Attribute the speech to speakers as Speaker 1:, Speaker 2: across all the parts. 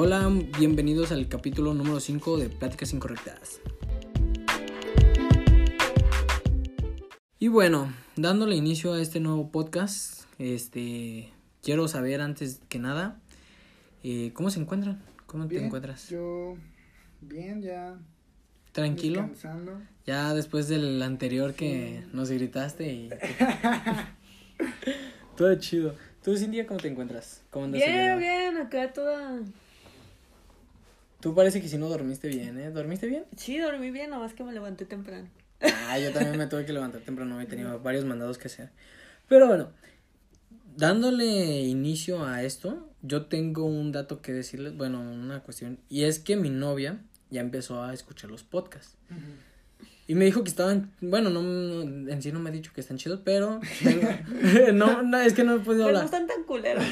Speaker 1: Hola, bienvenidos al capítulo número 5 de Pláticas Incorrectas. Y bueno, dándole inicio a este nuevo podcast, este quiero saber antes que nada, eh, ¿cómo se encuentran? ¿Cómo te encuentras?
Speaker 2: Yo, bien, ya.
Speaker 1: ¿Tranquilo?
Speaker 2: Descansando.
Speaker 1: Ya después del anterior que
Speaker 2: Sí.
Speaker 1: nos gritaste y... Todo chido. ¿Tú, Cintia, cómo te encuentras? ¿Cómo andas
Speaker 3: Bien, bien, acá toda.
Speaker 1: Tú parece que si no dormiste bien, ¿eh? ¿Dormiste bien?
Speaker 3: Sí, dormí bien, nomás que me levanté temprano.
Speaker 1: Ah, yo también me tuve que levantar temprano, he tenido varios mandados que hacer. Pero bueno, dándole inicio a esto, yo tengo un dato que decirles, bueno, una cuestión, y es que mi novia ya empezó a escuchar los podcasts. Y me dijo que estaban, bueno, no, no- en sí no me ha dicho que están chidos, pero tengo- no, no, es que no he podido
Speaker 3: Pero no
Speaker 1: hablar.
Speaker 3: están tan culeros.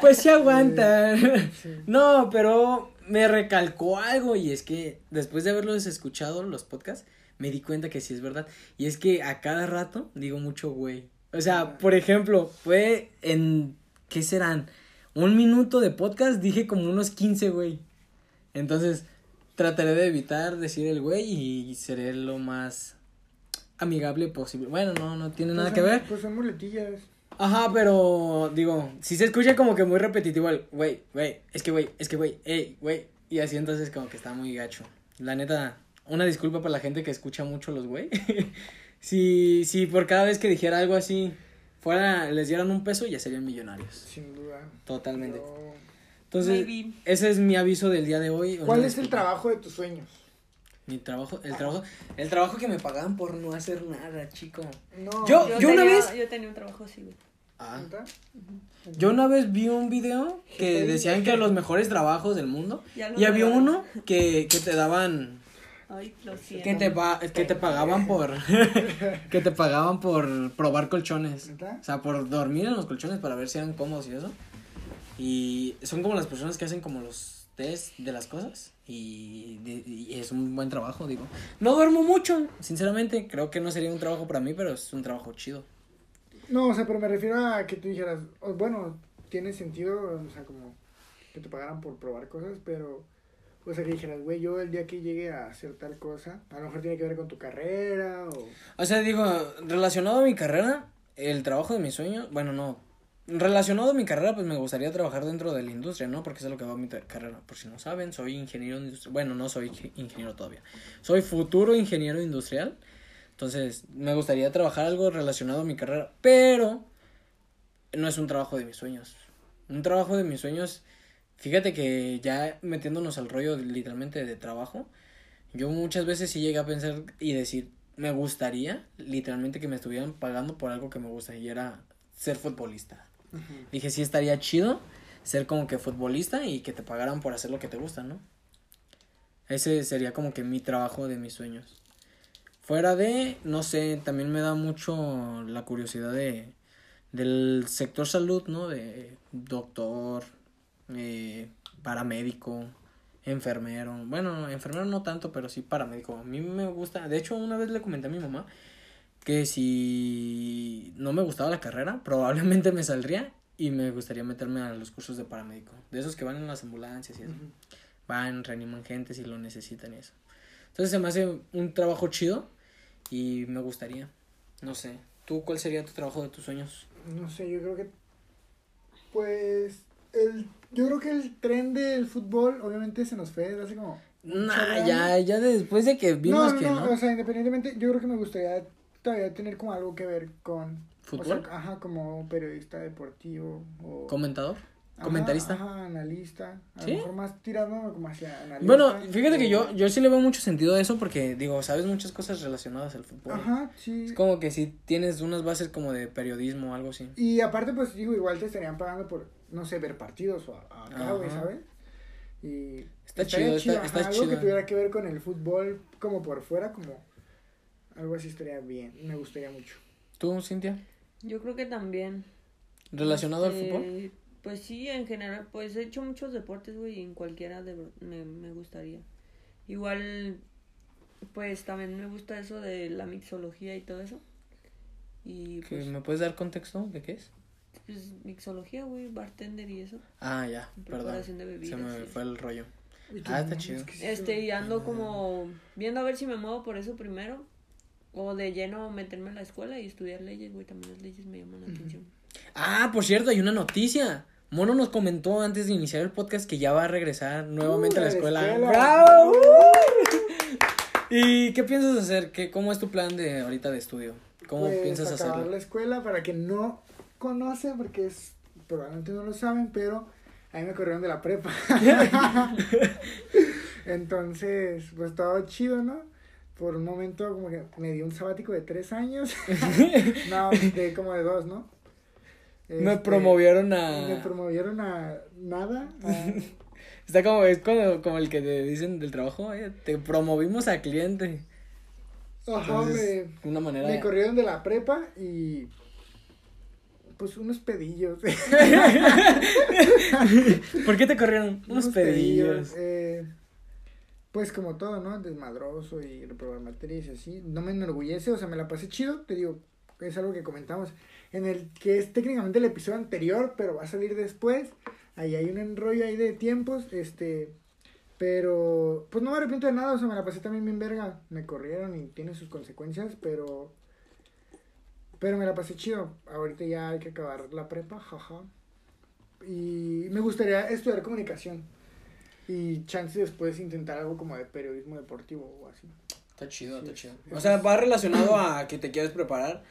Speaker 1: Pues sí aguantan.
Speaker 2: Sí.
Speaker 1: No, pero me recalcó algo y es que después de haberlos escuchado los podcasts, me di cuenta que sí es verdad. Y es que a cada rato digo mucho güey. O sea, por ejemplo, fue en, ¿qué serán? Un minuto de podcast dije como unos 15 güey. Entonces, trataré de evitar decir el güey y seré lo más amigable posible. Bueno, no, no tiene nada
Speaker 2: Pues
Speaker 1: que ver.
Speaker 2: Pues son muletillas.
Speaker 1: Ajá, pero digo, si se escucha como que muy repetitivo el güey, güey, es que güey, es que güey, ey, güey, y así entonces como que está muy gacho. La neta, una disculpa para la gente que escucha mucho los güey. si, si por cada vez que dijera algo así fuera, les dieran un peso, ya serían millonarios.
Speaker 2: Sin duda.
Speaker 1: Totalmente.
Speaker 2: Yo-
Speaker 1: Entonces,
Speaker 3: Maybe.
Speaker 1: ese es mi aviso del día de hoy.
Speaker 2: ¿Cuál es el trabajo de tus sueños?
Speaker 1: Mi trabajo, el trabajo, el trabajo que me pagaban por no hacer nada, chico.
Speaker 2: No.
Speaker 1: Yo-
Speaker 3: Yo,
Speaker 1: una
Speaker 3: tenía,
Speaker 1: vez-
Speaker 3: yo tenía un trabajo así, güey.
Speaker 1: Ah. Yo una vez vi un video que decían que los mejores trabajos del mundo y había uno que, que te daban
Speaker 3: Ay, lo siento.
Speaker 1: que te pa- que te pagaban por que te pagaban por probar colchones. O sea, por dormir en los colchones para ver si eran cómodos y eso. Y son como las personas que hacen como los test de las cosas y, y es un buen trabajo, digo. No duermo mucho, sinceramente, creo que no sería un trabajo para mí, pero es un trabajo chido.
Speaker 2: No, o sea, pero me refiero a que tú dijeras, bueno, tiene sentido, o sea, como que te pagaran por probar cosas, pero, o sea, que dijeras, güey, yo el día que llegue a hacer tal cosa, a lo mejor tiene que ver con tu carrera, o...
Speaker 1: O sea, digo, relacionado a mi carrera, el trabajo de mis sueños, bueno, no. Relacionado a mi carrera, pues me gustaría trabajar dentro de la industria, ¿no? Porque es lo que va a mi carrera. Por si no saben, soy ingeniero industrial. Bueno, no soy inge- ingeniero todavía. Soy futuro ingeniero industrial. Entonces, me gustaría trabajar algo relacionado a mi carrera. Pero, no es un trabajo de mis sueños. Un trabajo de mis sueños, fíjate que ya metiéndonos al rollo literalmente de trabajo, yo muchas veces sí llegué a pensar y decir, me gustaría literalmente que me estuvieran pagando por algo que me gusta y era ser futbolista. Dije, sí estaría chido ser como que futbolista y que te pagaran por hacer lo que te gusta, ¿no? Ese sería como que mi trabajo de mis sueños. Fuera de, no sé, también me da mucho la curiosidad de del sector salud, ¿no? De doctor, eh, paramédico, enfermero. Bueno, enfermero no tanto, pero sí paramédico. A mí me gusta. De hecho, una vez le comenté a mi mamá que si no me gustaba la carrera, probablemente me saldría y me gustaría meterme a los cursos de paramédico. De esos que van en las ambulancias y eso. Van, reaniman gente si lo necesitan y eso. Entonces se me hace un trabajo chido y me gustaría. No sé. ¿Tú cuál sería tu trabajo de tus sueños?
Speaker 2: No sé, yo creo que. Pues. El, yo creo que el tren del fútbol, obviamente, se nos fue hace como.
Speaker 1: Nah, ya, ya después de que
Speaker 2: No,
Speaker 1: vimos
Speaker 2: no,
Speaker 1: que
Speaker 2: no,
Speaker 1: no.
Speaker 2: o sea, independientemente, yo creo que me gustaría todavía tener como algo que ver con.
Speaker 1: ¿Fútbol?
Speaker 2: O sea, ajá, como periodista deportivo. O,
Speaker 1: ¿Comentador?
Speaker 2: Ajá,
Speaker 1: ¿Comentarista?
Speaker 2: Ajá, analista. A
Speaker 1: ¿Sí?
Speaker 2: lo mejor más tirando como hacia analista.
Speaker 1: Bueno, fíjate que yo, yo sí le veo mucho sentido a eso porque, digo, sabes muchas cosas relacionadas al fútbol.
Speaker 2: Ajá, sí.
Speaker 1: Es como que si tienes unas bases como de periodismo o algo así.
Speaker 2: Y aparte, pues digo, igual te estarían pagando por, no sé, ver partidos o acá, güey. ¿sabes? Y
Speaker 1: Está
Speaker 2: estaría
Speaker 1: chido, está- está
Speaker 2: ajá, algo
Speaker 1: chido.
Speaker 2: que tuviera que ver con el fútbol como por fuera, como algo así estaría bien, me gustaría mucho.
Speaker 1: ¿Tú, Cintia?
Speaker 3: Yo creo que también.
Speaker 1: ¿Relacionado al
Speaker 3: Este,
Speaker 1: fútbol?
Speaker 3: Pues sí, en general, pues he hecho muchos deportes, güey, y en cualquiera de, me, me gustaría. Igual, pues también me gusta eso de la mixología y todo eso. Y
Speaker 1: ¿Que
Speaker 3: pues,
Speaker 1: ¿Me puedes dar contexto de qué es?
Speaker 3: Pues mixología, güey, bartender y eso.
Speaker 1: Ah, ya, perdón.
Speaker 3: Preparación de bebidas.
Speaker 1: Se me fue el rollo. Ah, está chido.
Speaker 3: Este, y ando como viendo a ver si me muevo por eso primero. O de lleno meterme en la escuela y estudiar leyes, güey. También las leyes me llaman la atención.
Speaker 1: Ah, por cierto, hay una noticia. Mono nos comentó antes de iniciar el podcast que ya va a regresar nuevamente a la
Speaker 2: Uh,
Speaker 1: escuela.
Speaker 2: escuela.
Speaker 1: ¡Bravo! ¿Y qué piensas hacer? ¿Qué, ¿Cómo es tu plan de ahorita de estudio? ¿Cómo
Speaker 2: pues,
Speaker 1: piensas
Speaker 2: acabar
Speaker 1: hacerlo?
Speaker 2: la escuela para que no conoce, porque es probablemente no lo saben, pero a mí me corrieron de la prepa. Entonces, pues todo chido, ¿no? Por un momento como que me dio un sabático de tres años. no, de como de dos, ¿no?
Speaker 1: Me
Speaker 2: Este,
Speaker 1: promovieron
Speaker 2: Me
Speaker 1: a...
Speaker 2: promovieron a nada. a-
Speaker 1: Está como, es como, como el que te dicen del trabajo, "Oye, te promovimos a cliente.
Speaker 2: Ajá,
Speaker 1: Entonces,
Speaker 2: me,
Speaker 1: una manera...
Speaker 2: me corrieron de la prepa y pues unos pedillos.
Speaker 1: ¿Por qué te corrieron? Unos, pedillos.
Speaker 2: eh, pues como todo, ¿no? Desmadroso y reprobar materias y así. No me enorgullece, o sea, me la pasé chido, te digo, es algo que comentamos. En el que es técnicamente el episodio anterior, pero va a salir después. Ahí hay un enrollo ahí de tiempos, este... Pero, pues no me arrepiento de nada, o sea, me la pasé también bien verga. Me corrieron y tiene sus consecuencias, pero... Pero me la pasé chido. Ahorita ya hay que acabar la prepa, jaja. Y me gustaría estudiar comunicación. Y chance después intentar algo como de periodismo deportivo o así.
Speaker 1: Está chido, está chido. O sea, va relacionado a que te quieres preparar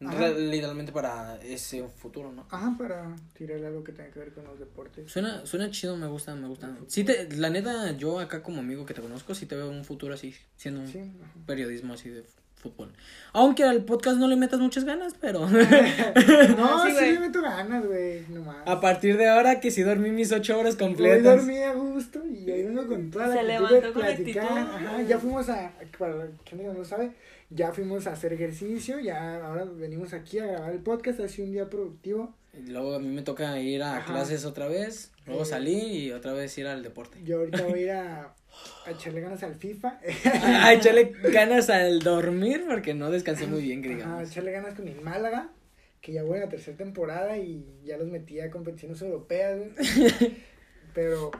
Speaker 1: re- literalmente para ese futuro, ¿no?
Speaker 2: Ajá, para tirarle algo que tenga que ver con los deportes.
Speaker 1: Suena, suena chido, me gusta, me gusta. Sí te, la neta, yo acá como amigo que te conozco, sí te veo un futuro así, siendo un
Speaker 2: Sí,
Speaker 1: periodismo así de fútbol. Aunque al podcast no le metas muchas ganas, pero
Speaker 2: No,
Speaker 3: Sí,
Speaker 2: sí le meto ganas, güey, nomás.
Speaker 1: a partir de ahora que si dormí mis ocho horas
Speaker 2: Hoy
Speaker 1: completas.
Speaker 2: dormí a gusto y hoy vengo con toda la
Speaker 3: Se levantó con
Speaker 2: platicar.
Speaker 3: actitud.
Speaker 2: Ajá, ya fuimos a, para que no lo sabe, ya fuimos a hacer ejercicio, ya ahora venimos aquí a grabar el podcast, ha sido un día productivo.
Speaker 1: Y luego a mí me toca ir a
Speaker 2: Ajá.
Speaker 1: clases otra vez, luego
Speaker 2: Eh.
Speaker 1: salí y otra vez ir al deporte.
Speaker 2: Yo ahorita voy a ir a, a echarle ganas al FIFA.
Speaker 1: a echarle ganas al dormir porque no descansé muy bien, digamos.
Speaker 2: echarle ganas con mi Málaga, que ya voy a la tercera temporada y ya los metí a competiciones europeas. Pero.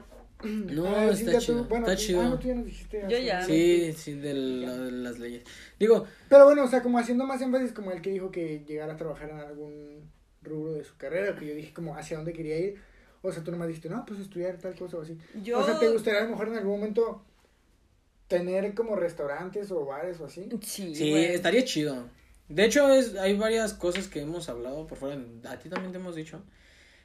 Speaker 1: No,
Speaker 2: a
Speaker 1: está chido,
Speaker 2: bueno,
Speaker 1: está
Speaker 2: tú-
Speaker 1: chido.
Speaker 2: Ah, no, tú ya nos dijiste.
Speaker 3: Yo ya.
Speaker 1: Sí, sí, de, la- de las leyes. Digo,
Speaker 2: Pero bueno, o sea, como haciendo más énfasis, como el que dijo que llegara a trabajar en algún rubro de su carrera, que yo dije como hacia dónde quería ir. O sea, tú nomás dijiste, no, pues estudiar tal cosa o así.
Speaker 3: Yo.
Speaker 2: O sea, ¿te gustaría a lo mejor en algún momento tener como restaurantes o bares o así?
Speaker 3: Sí,
Speaker 1: Sí,
Speaker 3: güey.
Speaker 1: estaría chido. De hecho, es, hay varias cosas que hemos hablado por fuera. A ti también te hemos dicho.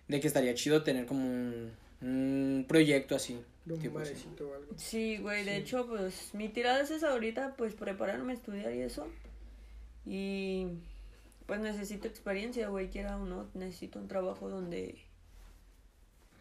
Speaker 1: De que estaría chido tener como un, un proyecto así. Tipo así.
Speaker 2: o algo.
Speaker 3: Sí, güey, de
Speaker 2: Sí.
Speaker 3: hecho, pues mi tirada es esa ahorita, pues prepararme a estudiar y eso. Y pues necesito experiencia, güey, quiera o no, necesito un trabajo donde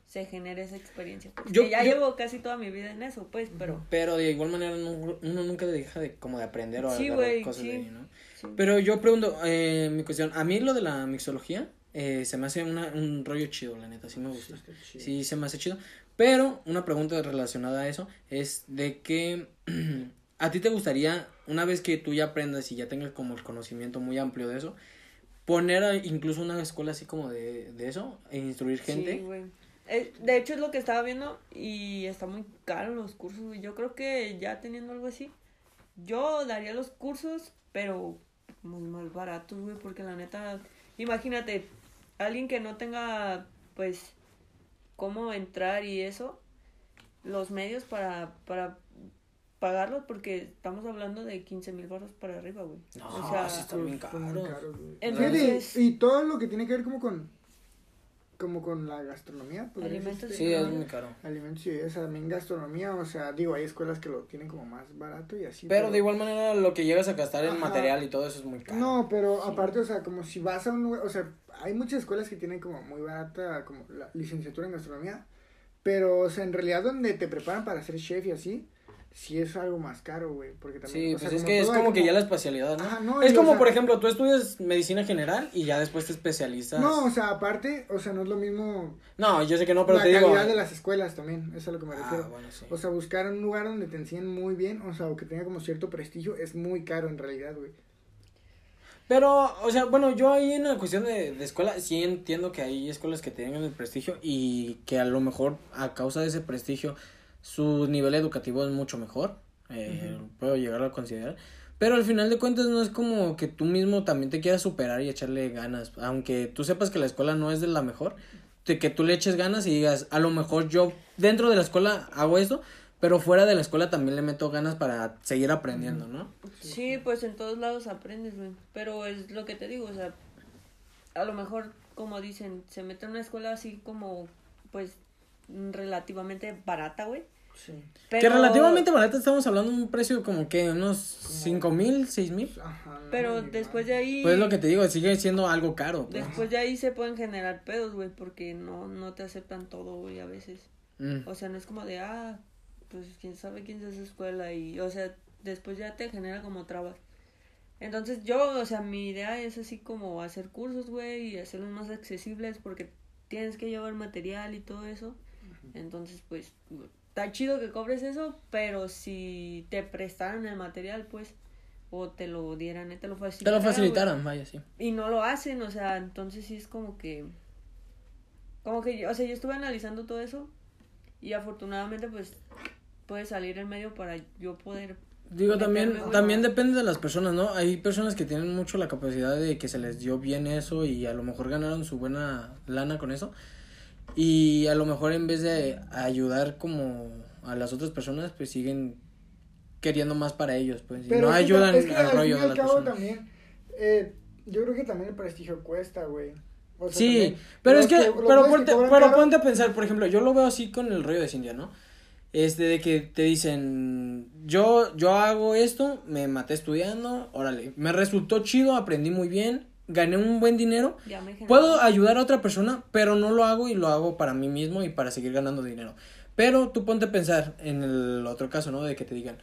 Speaker 3: se genere esa experiencia.
Speaker 1: Yo-
Speaker 3: ya
Speaker 1: yo-
Speaker 3: llevo casi toda mi vida en eso, pues, pero
Speaker 1: Pero de igual manera no- uno nunca deja de como de aprender o
Speaker 3: Sí,
Speaker 1: cosas
Speaker 3: sí.
Speaker 1: de ahí, ¿no?
Speaker 3: sí.
Speaker 1: Pero yo pregunto, eh, mi cuestión, a mí lo de la mixología eh, se me hace una, un rollo chido, la neta, sí me gusta. Sí, se me hace chido. Pero una pregunta relacionada a eso es de que a ti te gustaría, una vez que tú ya aprendas y ya tengas como el conocimiento muy amplio de eso, poner a- incluso una escuela así como de, de eso e instruir gente.
Speaker 3: Sí, güey. De hecho es lo que estaba viendo y está muy caro los cursos. Yo creo que ya teniendo algo así, yo daría los cursos, pero muy más baratos, güey, porque la neta, imagínate, alguien que no tenga, pues, cómo entrar y eso, los medios para, para pagarlos, porque estamos hablando de 15 mil baros para arriba, güey.
Speaker 1: No,
Speaker 3: o sea,
Speaker 1: sí está bien
Speaker 2: Son muy
Speaker 1: caro.
Speaker 2: caros, güey.
Speaker 3: Entonces-
Speaker 2: Fíjate, y todo lo que tiene que ver como con como con la gastronomía
Speaker 3: Alimentos,
Speaker 1: Sí, es muy caro.
Speaker 2: alimentos y bebidas, también gastronomía o sea digo hay escuelas que lo tienen como más barato y así
Speaker 1: Pero de igual manera lo que llegas a gastar en
Speaker 2: Ajá.
Speaker 1: material y todo eso es muy caro.
Speaker 2: no pero aparte o sea como si vas a un lugar o sea hay muchas escuelas que tienen como muy barata como la licenciatura en gastronomía pero o sea en realidad donde te preparan para ser chef y así sí es algo más caro güey porque también
Speaker 1: Sí,
Speaker 2: o sea,
Speaker 1: pues es
Speaker 2: como
Speaker 1: que es como que ya la especialidad, ¿no?
Speaker 2: Ajá, no,
Speaker 1: es
Speaker 2: y, o
Speaker 1: como,
Speaker 2: sea-
Speaker 1: por ejemplo, tú estudias medicina general y ya después te especializas.
Speaker 2: no o sea aparte o sea no es lo mismo
Speaker 1: No, yo sé que no, pero
Speaker 2: la
Speaker 1: te digo.
Speaker 2: calidad de las escuelas también, eso es a lo que me
Speaker 1: Ah,
Speaker 2: refiero.
Speaker 1: bueno, sí.
Speaker 2: O sea, buscar un lugar donde te enseñen muy bien, o sea, o que tenga como cierto prestigio, es muy caro en realidad, güey.
Speaker 1: Pero, o sea, bueno, yo ahí en la cuestión de, de escuela, sí entiendo que hay escuelas que tienen el prestigio y que a lo mejor a causa de ese prestigio su nivel educativo es mucho mejor. Eh, Puedo llegar a considerar. Pero al final de cuentas no es como que tú mismo también te quieras superar y echarle ganas. Aunque tú sepas que la escuela no es de la mejor, de que tú le eches ganas y digas, a lo mejor yo dentro de la escuela hago esto, pero fuera de la escuela también le meto ganas para seguir aprendiendo, ¿no?
Speaker 3: Sí, pues en todos lados aprendes, güey. Pero es lo que te digo, o sea, a lo mejor, como dicen, se mete en una escuela así como, pues, relativamente barata, güey.
Speaker 2: Sí.
Speaker 3: Pero,
Speaker 1: Que relativamente barata estamos hablando de un precio como que unos cinco mil, seis mil.
Speaker 3: Pero después de ahí...
Speaker 1: Pues es lo que te digo, sigue siendo algo caro. pues.
Speaker 3: Después de ahí se pueden generar pedos, güey, porque no, no te aceptan todo, güey, a veces.
Speaker 1: Mm.
Speaker 3: O sea, no es como de, ah, pues quién sabe quién es esa escuela y, o sea, después ya te genera como trabas. Entonces yo, o sea, mi idea es así como hacer cursos, güey, y hacerlos más accesibles porque tienes que llevar material y todo eso. Entonces, pues, está chido que cobres eso, pero si te prestaran el material, pues, o te lo dieran, eh, te lo
Speaker 1: Te
Speaker 3: facilitaran.
Speaker 1: lo
Speaker 3: güey.
Speaker 1: facilitaron, vaya, sí.
Speaker 3: Y no lo hacen, o sea, entonces sí es como que... Como que, yo- o sea, yo estuve analizando todo eso y afortunadamente pues puede salir en medio para yo poder...
Speaker 1: Digo, también, también depende de las personas, ¿no? Hay personas que tienen mucho la capacidad de que se les dio bien eso y a lo mejor ganaron su buena lana con eso. Y a lo mejor en vez de ayudar como a las otras personas, pues siguen queriendo más para ellos, pues. Y no
Speaker 2: es que
Speaker 1: ayudan
Speaker 2: es que
Speaker 1: al
Speaker 2: al
Speaker 1: rollo de las personas.
Speaker 2: también, eh, yo creo que también el prestigio cuesta, güey. O sea,
Speaker 1: Sí,
Speaker 2: también
Speaker 1: pero es que,
Speaker 2: los
Speaker 1: pero,
Speaker 2: que
Speaker 1: ponte,
Speaker 2: cobran
Speaker 1: pero ponte a pensar, por ejemplo, yo lo veo así con el rollo de Cintia, ¿no? Este, de que te dicen, yo, yo hago esto, me maté estudiando, órale, me resultó chido, aprendí muy bien, gané un buen dinero, puedo ayudar a otra persona, pero no lo hago y lo hago para mí mismo y para seguir ganando dinero. Pero tú ponte a pensar en el otro caso, ¿no? De que te digan,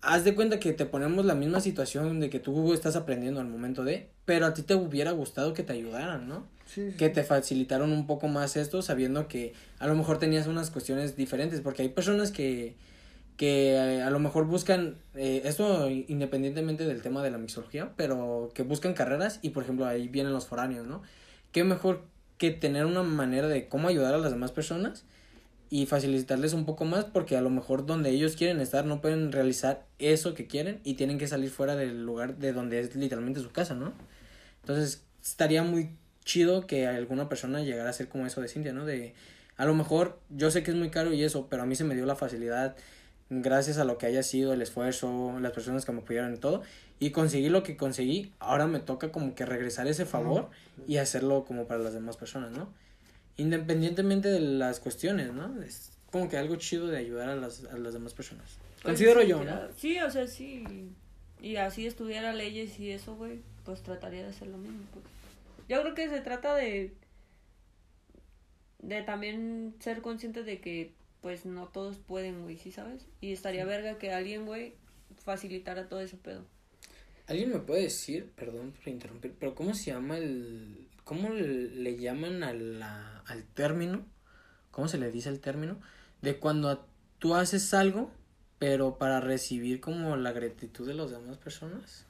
Speaker 1: haz de cuenta que te ponemos la misma situación de que tú estás aprendiendo al momento de, pero a ti te hubiera gustado que te ayudaran, ¿no?
Speaker 2: Sí, sí.
Speaker 1: que te facilitaron un poco más esto sabiendo que a lo mejor tenías unas cuestiones diferentes porque hay personas que que eh, a lo mejor buscan eh, esto independientemente del tema de la mixología pero que buscan carreras y por ejemplo ahí vienen los foráneos no qué mejor que tener una manera de cómo ayudar a las demás personas y facilitarles un poco más porque a lo mejor donde ellos quieren estar no pueden realizar eso que quieren y tienen que salir fuera del lugar de donde es literalmente su casa, ¿no? Entonces estaría muy chido que alguna persona llegara a ser como eso de Cintia, ¿no? De a lo mejor yo sé que es muy caro y eso, pero a mí se me dio la facilidad gracias a lo que haya sido el esfuerzo, las personas que me apoyaron y todo y conseguí lo que conseguí, ahora me toca como que regresar ese favor y hacerlo como para las demás personas, ¿no? Independientemente de las cuestiones, ¿no? Es como que algo chido de ayudar a las, a las demás personas.
Speaker 3: Pues,
Speaker 1: Considero
Speaker 3: sí,
Speaker 1: yo, ¿no?
Speaker 3: Sí, o sea, sí. Y así estudiara leyes y eso, güey, pues trataría de hacer lo mismo, pues. Yo creo que se trata de de también ser consciente de que pues no todos pueden, güey, ¿sí sabes? Y estaría verga que alguien, güey, facilitara todo ese pedo.
Speaker 1: ¿Alguien me puede decir, perdón por interrumpir, pero cómo se llama el, cómo le le llaman a la, al término, cómo se le dice el término, de cuando a- tú haces algo, pero para recibir como la gratitud de las demás personas?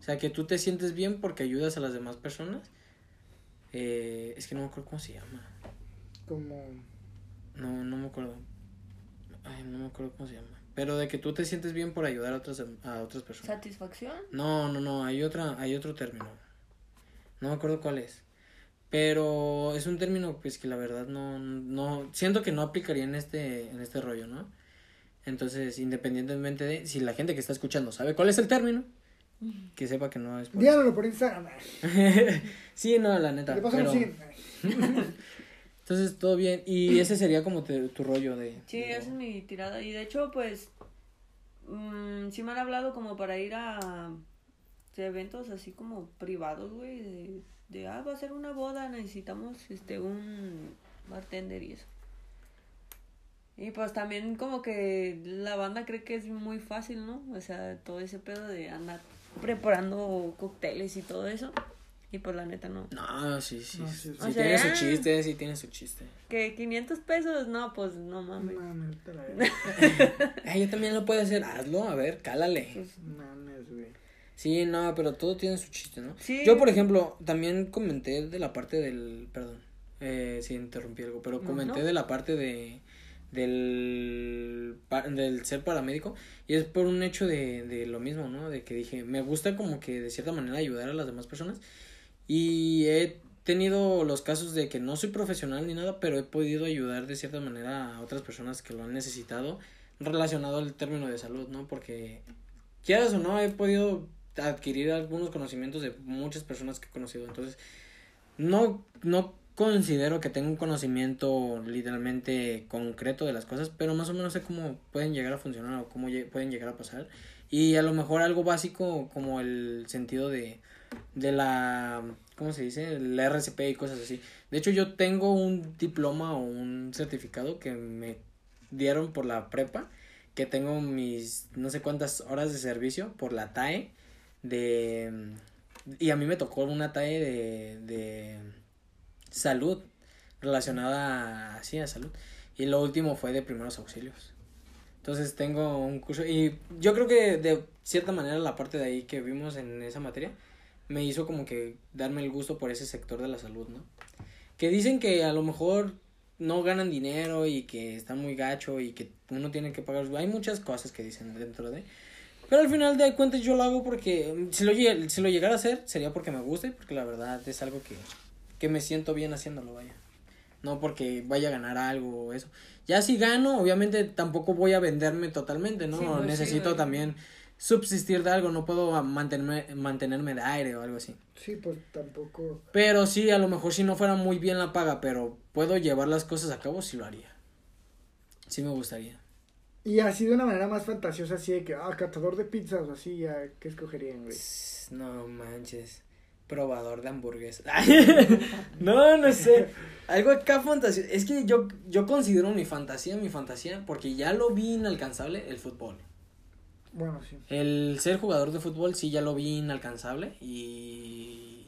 Speaker 1: O sea, que tú te sientes bien porque ayudas a las demás personas. Eh, es que no me acuerdo cómo se llama.
Speaker 2: Como...
Speaker 1: No, no me acuerdo. Ay, no me acuerdo cómo se llama. Pero de que tú te sientes bien por ayudar a otras, a otras personas.
Speaker 3: ¿Satisfacción?
Speaker 1: No, no, no, hay otra, hay otro término. No me acuerdo cuál es. Pero es un término pues que la verdad no, no, siento que no aplicaría en este, en este rollo, ¿no? Entonces, independientemente de si la gente que está escuchando sabe cuál es el término, que sepa que no es por-
Speaker 2: Díganlo por Instagram.
Speaker 1: sí, no, la neta.
Speaker 2: Le
Speaker 1: pero-. Entonces, todo bien. Y ese sería como te- tu rollo de...
Speaker 3: Sí,
Speaker 1: de-
Speaker 3: esa es mi tirada. Y de hecho, pues, mm, sí me han hablado como para ir a de eventos así como privados, güey, de, de, ah, va a ser una boda, necesitamos, este, un bartender y eso. Y pues también como que la banda cree que es muy fácil, ¿no? O sea, todo ese pedo de andar preparando cócteles y todo eso. Y pues la neta no.
Speaker 1: No, sí, sí.
Speaker 2: No,
Speaker 1: sí,
Speaker 2: sí, sí.
Speaker 3: O
Speaker 1: tiene
Speaker 3: sea-
Speaker 1: su chiste, sí tiene su chiste.
Speaker 3: Que 500 pesos, no, pues no mames.
Speaker 2: Mames, a la.
Speaker 1: Ay, yo también lo puedo hacer. Hazlo, a ver, cálale.
Speaker 3: Pues,
Speaker 2: Mames, güey.
Speaker 1: Sí, no, pero todo tiene su chiste, ¿no?
Speaker 3: Sí.
Speaker 1: Yo, por ejemplo, también comenté de la parte del, perdón, eh, sí interrumpí algo, pero comenté
Speaker 3: no.
Speaker 1: de la parte de del del ser paramédico y es por un hecho de, de lo mismo, ¿no? De que dije, me gusta como que de cierta manera ayudar a las demás personas y he tenido los casos de que no soy profesional ni nada, pero he podido ayudar de cierta manera a otras personas que lo han necesitado relacionado al término de salud, ¿no? Porque quieras o no, he podido adquirir algunos conocimientos de muchas personas que he conocido. Entonces, no, no considero que tenga un conocimiento literalmente concreto de las cosas, pero más o menos sé cómo pueden llegar a funcionar o cómo pueden llegar a pasar. Y a lo mejor algo básico como el sentido de, de la, ¿cómo se dice? El RCP y cosas así. De hecho, yo tengo un diploma o un certificado que me dieron por la prepa, que tengo mis no sé cuántas horas de servicio por la TAE de y a mí me tocó una TAE de, de salud relacionada así a salud y lo último fue de primeros auxilios entonces tengo un curso y yo creo que de cierta manera la parte de ahí que vimos en esa materia me hizo como que darme el gusto por ese sector de la salud no que dicen que a lo mejor no ganan dinero y que están muy gacho y que uno tiene que pagar. Hay muchas cosas que dicen dentro de. Pero al final de cuentas yo lo hago porque mm, si lo, si lo llegara a hacer sería porque me gusta y porque la verdad es algo que, que me siento bien haciéndolo, vaya. No porque vaya a ganar algo o eso. Ya si gano, obviamente tampoco voy a venderme totalmente, ¿no?
Speaker 3: Sí, sí,
Speaker 1: Necesito también subsistir de algo, no puedo mantenerme, mantenerme de aire o algo así.
Speaker 2: Sí, pues tampoco.
Speaker 1: Pero sí, a lo mejor si no fuera muy bien la paga, pero puedo llevar las cosas a cabo, sí lo haría. Sí me gustaría.
Speaker 2: Y así de una manera más fantasiosa, así de que, ah, catador de pizzas o así, ya, ¿qué escogerían, güey?
Speaker 1: No manches. Probador de hamburguesas. no, no sé. Algo acá fantasía. Es que yo, yo considero mi fantasía, mi fantasía, porque ya lo vi inalcanzable, el fútbol.
Speaker 2: Bueno, sí.
Speaker 1: El ser jugador de fútbol sí ya lo vi inalcanzable y...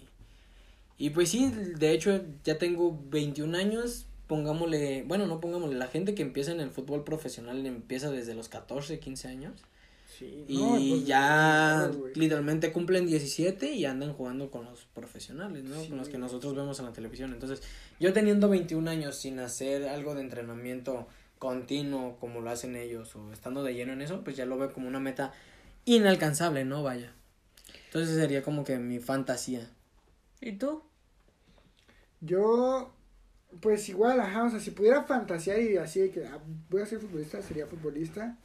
Speaker 1: Y pues sí, de hecho ya tengo 21 años, pongámosle, bueno, no pongámosle, la gente que empieza en el fútbol profesional empieza desde los 14, 15 años
Speaker 2: Sí,
Speaker 1: y
Speaker 2: no, pues,
Speaker 1: ya literalmente cumplen 17 y andan jugando con los profesionales, ¿no?
Speaker 2: Sí,
Speaker 1: con los que nosotros vemos en la televisión. Entonces, yo teniendo 21 años sin hacer algo de entrenamiento continuo como lo hacen ellos o estando de lleno en eso, pues ya lo veo como una meta inalcanzable, ¿no? Vaya. Entonces sería como que mi fantasía.
Speaker 3: ¿Y tú?
Speaker 2: Yo, pues igual, ajá, o sea, si pudiera fantasear y así de que ah, voy a ser futbolista, sería futbolista.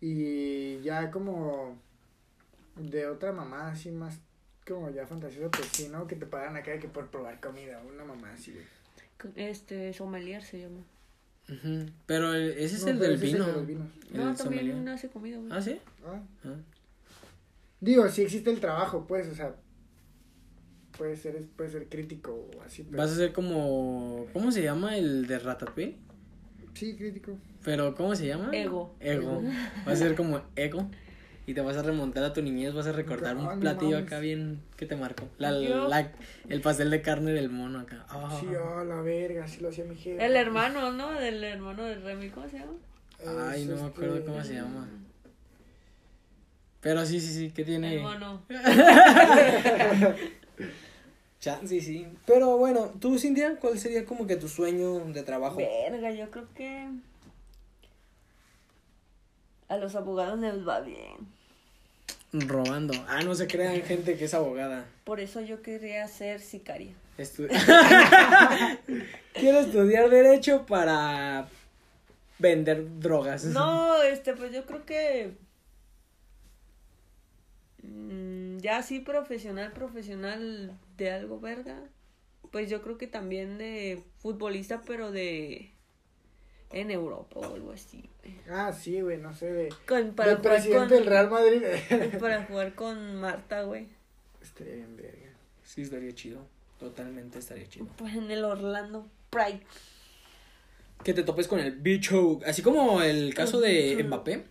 Speaker 2: Y ya como de otra mamá así más como ya fantasiosa, pues sí, ¿no? Que te pagan acá que por probar comida, una mamá así, güey.
Speaker 3: Este, sommelier se llama.
Speaker 1: Pero el- ese es
Speaker 2: No,
Speaker 1: el del
Speaker 2: ese es
Speaker 1: vino.
Speaker 2: de los vinos.
Speaker 1: El
Speaker 3: No, también
Speaker 1: sommelier.
Speaker 3: hace comida, güey.
Speaker 1: ¿Ah, sí?
Speaker 2: Ah,
Speaker 1: Ah.
Speaker 2: Digo, si existe el trabajo, pues, o sea, puede ser, puede ser crítico o así, pero...
Speaker 1: Vas a ser como... ¿Cómo se llama el de Ratatouille?
Speaker 2: Sí, crítico.
Speaker 1: Pero, ¿cómo se llama?
Speaker 3: Ego.
Speaker 1: Ego. Va a ser como ego. Y te vas a remontar a tu niñez, vas a recordar un platillo
Speaker 2: mames.
Speaker 1: acá bien que te marcó. La, la- el pastel de carne del mono acá. Ah.
Speaker 2: Sí, oh, la verga, así lo hacía mi jefe.
Speaker 3: El hermano, ¿no? Del hermano de Remy, ¿cómo se llama?
Speaker 1: Ay, no me acuerdo
Speaker 2: este,
Speaker 1: cómo se llama. Pero sí, sí, sí, que tiene.
Speaker 3: El mono.
Speaker 1: Chance, sí. Pero bueno, tú, Cintia, ¿cuál sería como que tu sueño de trabajo?
Speaker 3: Verga, yo creo que a los abogados les va bien.
Speaker 1: Robando. Ah, no se crean gente que es abogada.
Speaker 3: Por eso yo quería ser sicaria.
Speaker 1: Estu- Quiero estudiar Derecho para vender drogas.
Speaker 3: No, este, pues yo creo que mm, ya así profesional, profesional de algo verga. Pues yo creo que también de futbolista, pero de en Europa o algo así.
Speaker 2: Ah, sí, güey, no sé, de...
Speaker 3: Con, para
Speaker 2: del
Speaker 3: jugar
Speaker 2: presidente
Speaker 3: con,
Speaker 2: del Real Madrid.
Speaker 3: para jugar con Marta, güey.
Speaker 2: Estaría bien, verga.
Speaker 1: Sí, estaría chido. Totalmente estaría chido.
Speaker 3: Pues en el Orlando Pride.
Speaker 1: Que te topes con el bicho. Así como el caso de Mbappé.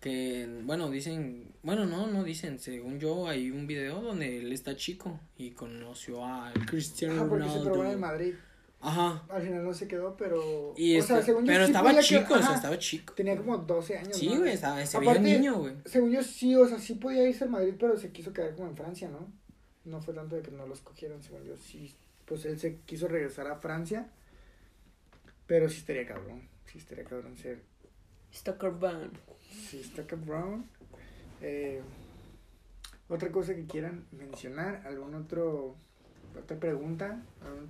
Speaker 1: Que, bueno, dicen. Bueno, no, no dicen. Según yo, hay un video donde él está chico y conoció a Cristiano
Speaker 2: Ah, porque se probó en
Speaker 1: Ronaldo.
Speaker 2: Madrid.
Speaker 1: Ajá.
Speaker 2: Al final no se quedó, pero.
Speaker 1: Y
Speaker 2: o sea,
Speaker 1: este-
Speaker 2: según yo
Speaker 1: pero
Speaker 2: sí
Speaker 1: estaba
Speaker 2: que-
Speaker 1: chico, o sea, estaba chico.
Speaker 2: Tenía como 12 años.
Speaker 1: Sí,
Speaker 2: ¿no?
Speaker 1: güey, estaba, se veía
Speaker 2: Aparte,
Speaker 1: niño, güey.
Speaker 2: Según yo sí, o sea, sí podía irse al Madrid, pero se quiso quedar como en Francia, ¿no? No fue tanto de que no los cogieron, según yo sí. Pues él se quiso regresar a Francia. Pero sí estaría cabrón. Sí estaría cabrón ser.
Speaker 3: Stalker Band.
Speaker 2: Sí, está cabrón. Eh, otra cosa que quieran mencionar, algún otro. Otra pregunta. ¿Algún-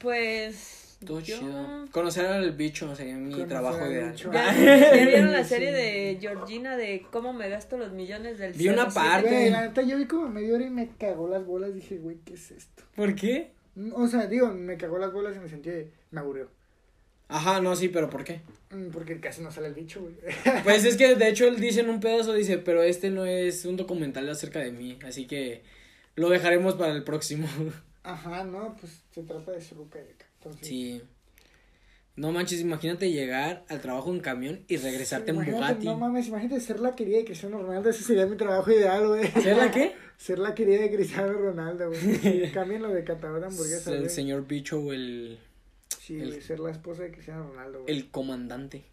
Speaker 3: Pues.
Speaker 1: Todo
Speaker 3: yo-
Speaker 1: chido. Conocer al bicho sería mi
Speaker 2: Conocer
Speaker 1: trabajo
Speaker 2: al
Speaker 1: ideal.
Speaker 2: bicho.
Speaker 3: ¿Ya, ya vieron la serie de Georgina de cómo me gasto los millones del
Speaker 1: Vi una
Speaker 3: 07?
Speaker 1: parte.
Speaker 2: Güey, la neta, yo vi como media hora y me cagó las bolas. Dije, güey, ¿qué es esto?
Speaker 1: ¿Por qué?
Speaker 2: O sea, digo, me cagó las bolas el sentido de. Me aburrió.
Speaker 1: Ajá, no, sí, pero ¿por qué?
Speaker 2: Mm, Porque casi no sale el bicho, güey.
Speaker 1: Pues es que de hecho él dice en un pedazo, dice, pero este no es un documental acerca de mí, así que lo dejaremos para el próximo.
Speaker 2: Ajá, no, pues se trata de acá. Entonces,
Speaker 1: Sí. No manches, imagínate llegar al trabajo en camión y regresarte en Bugatti.
Speaker 2: No mames, imagínate ser la querida de Cristiano Ronaldo. Ese sería mi trabajo ideal, güey.
Speaker 1: ¿Ser la qué?
Speaker 2: Ser la querida de Cristiano Ronaldo, güey. Cambien lo de catador de hamburguesas,
Speaker 1: el
Speaker 2: güey.
Speaker 1: señor bicho o el,
Speaker 2: Sí,
Speaker 1: el-
Speaker 2: ser la esposa de Cristiano Ronaldo, güey.
Speaker 1: el comandante.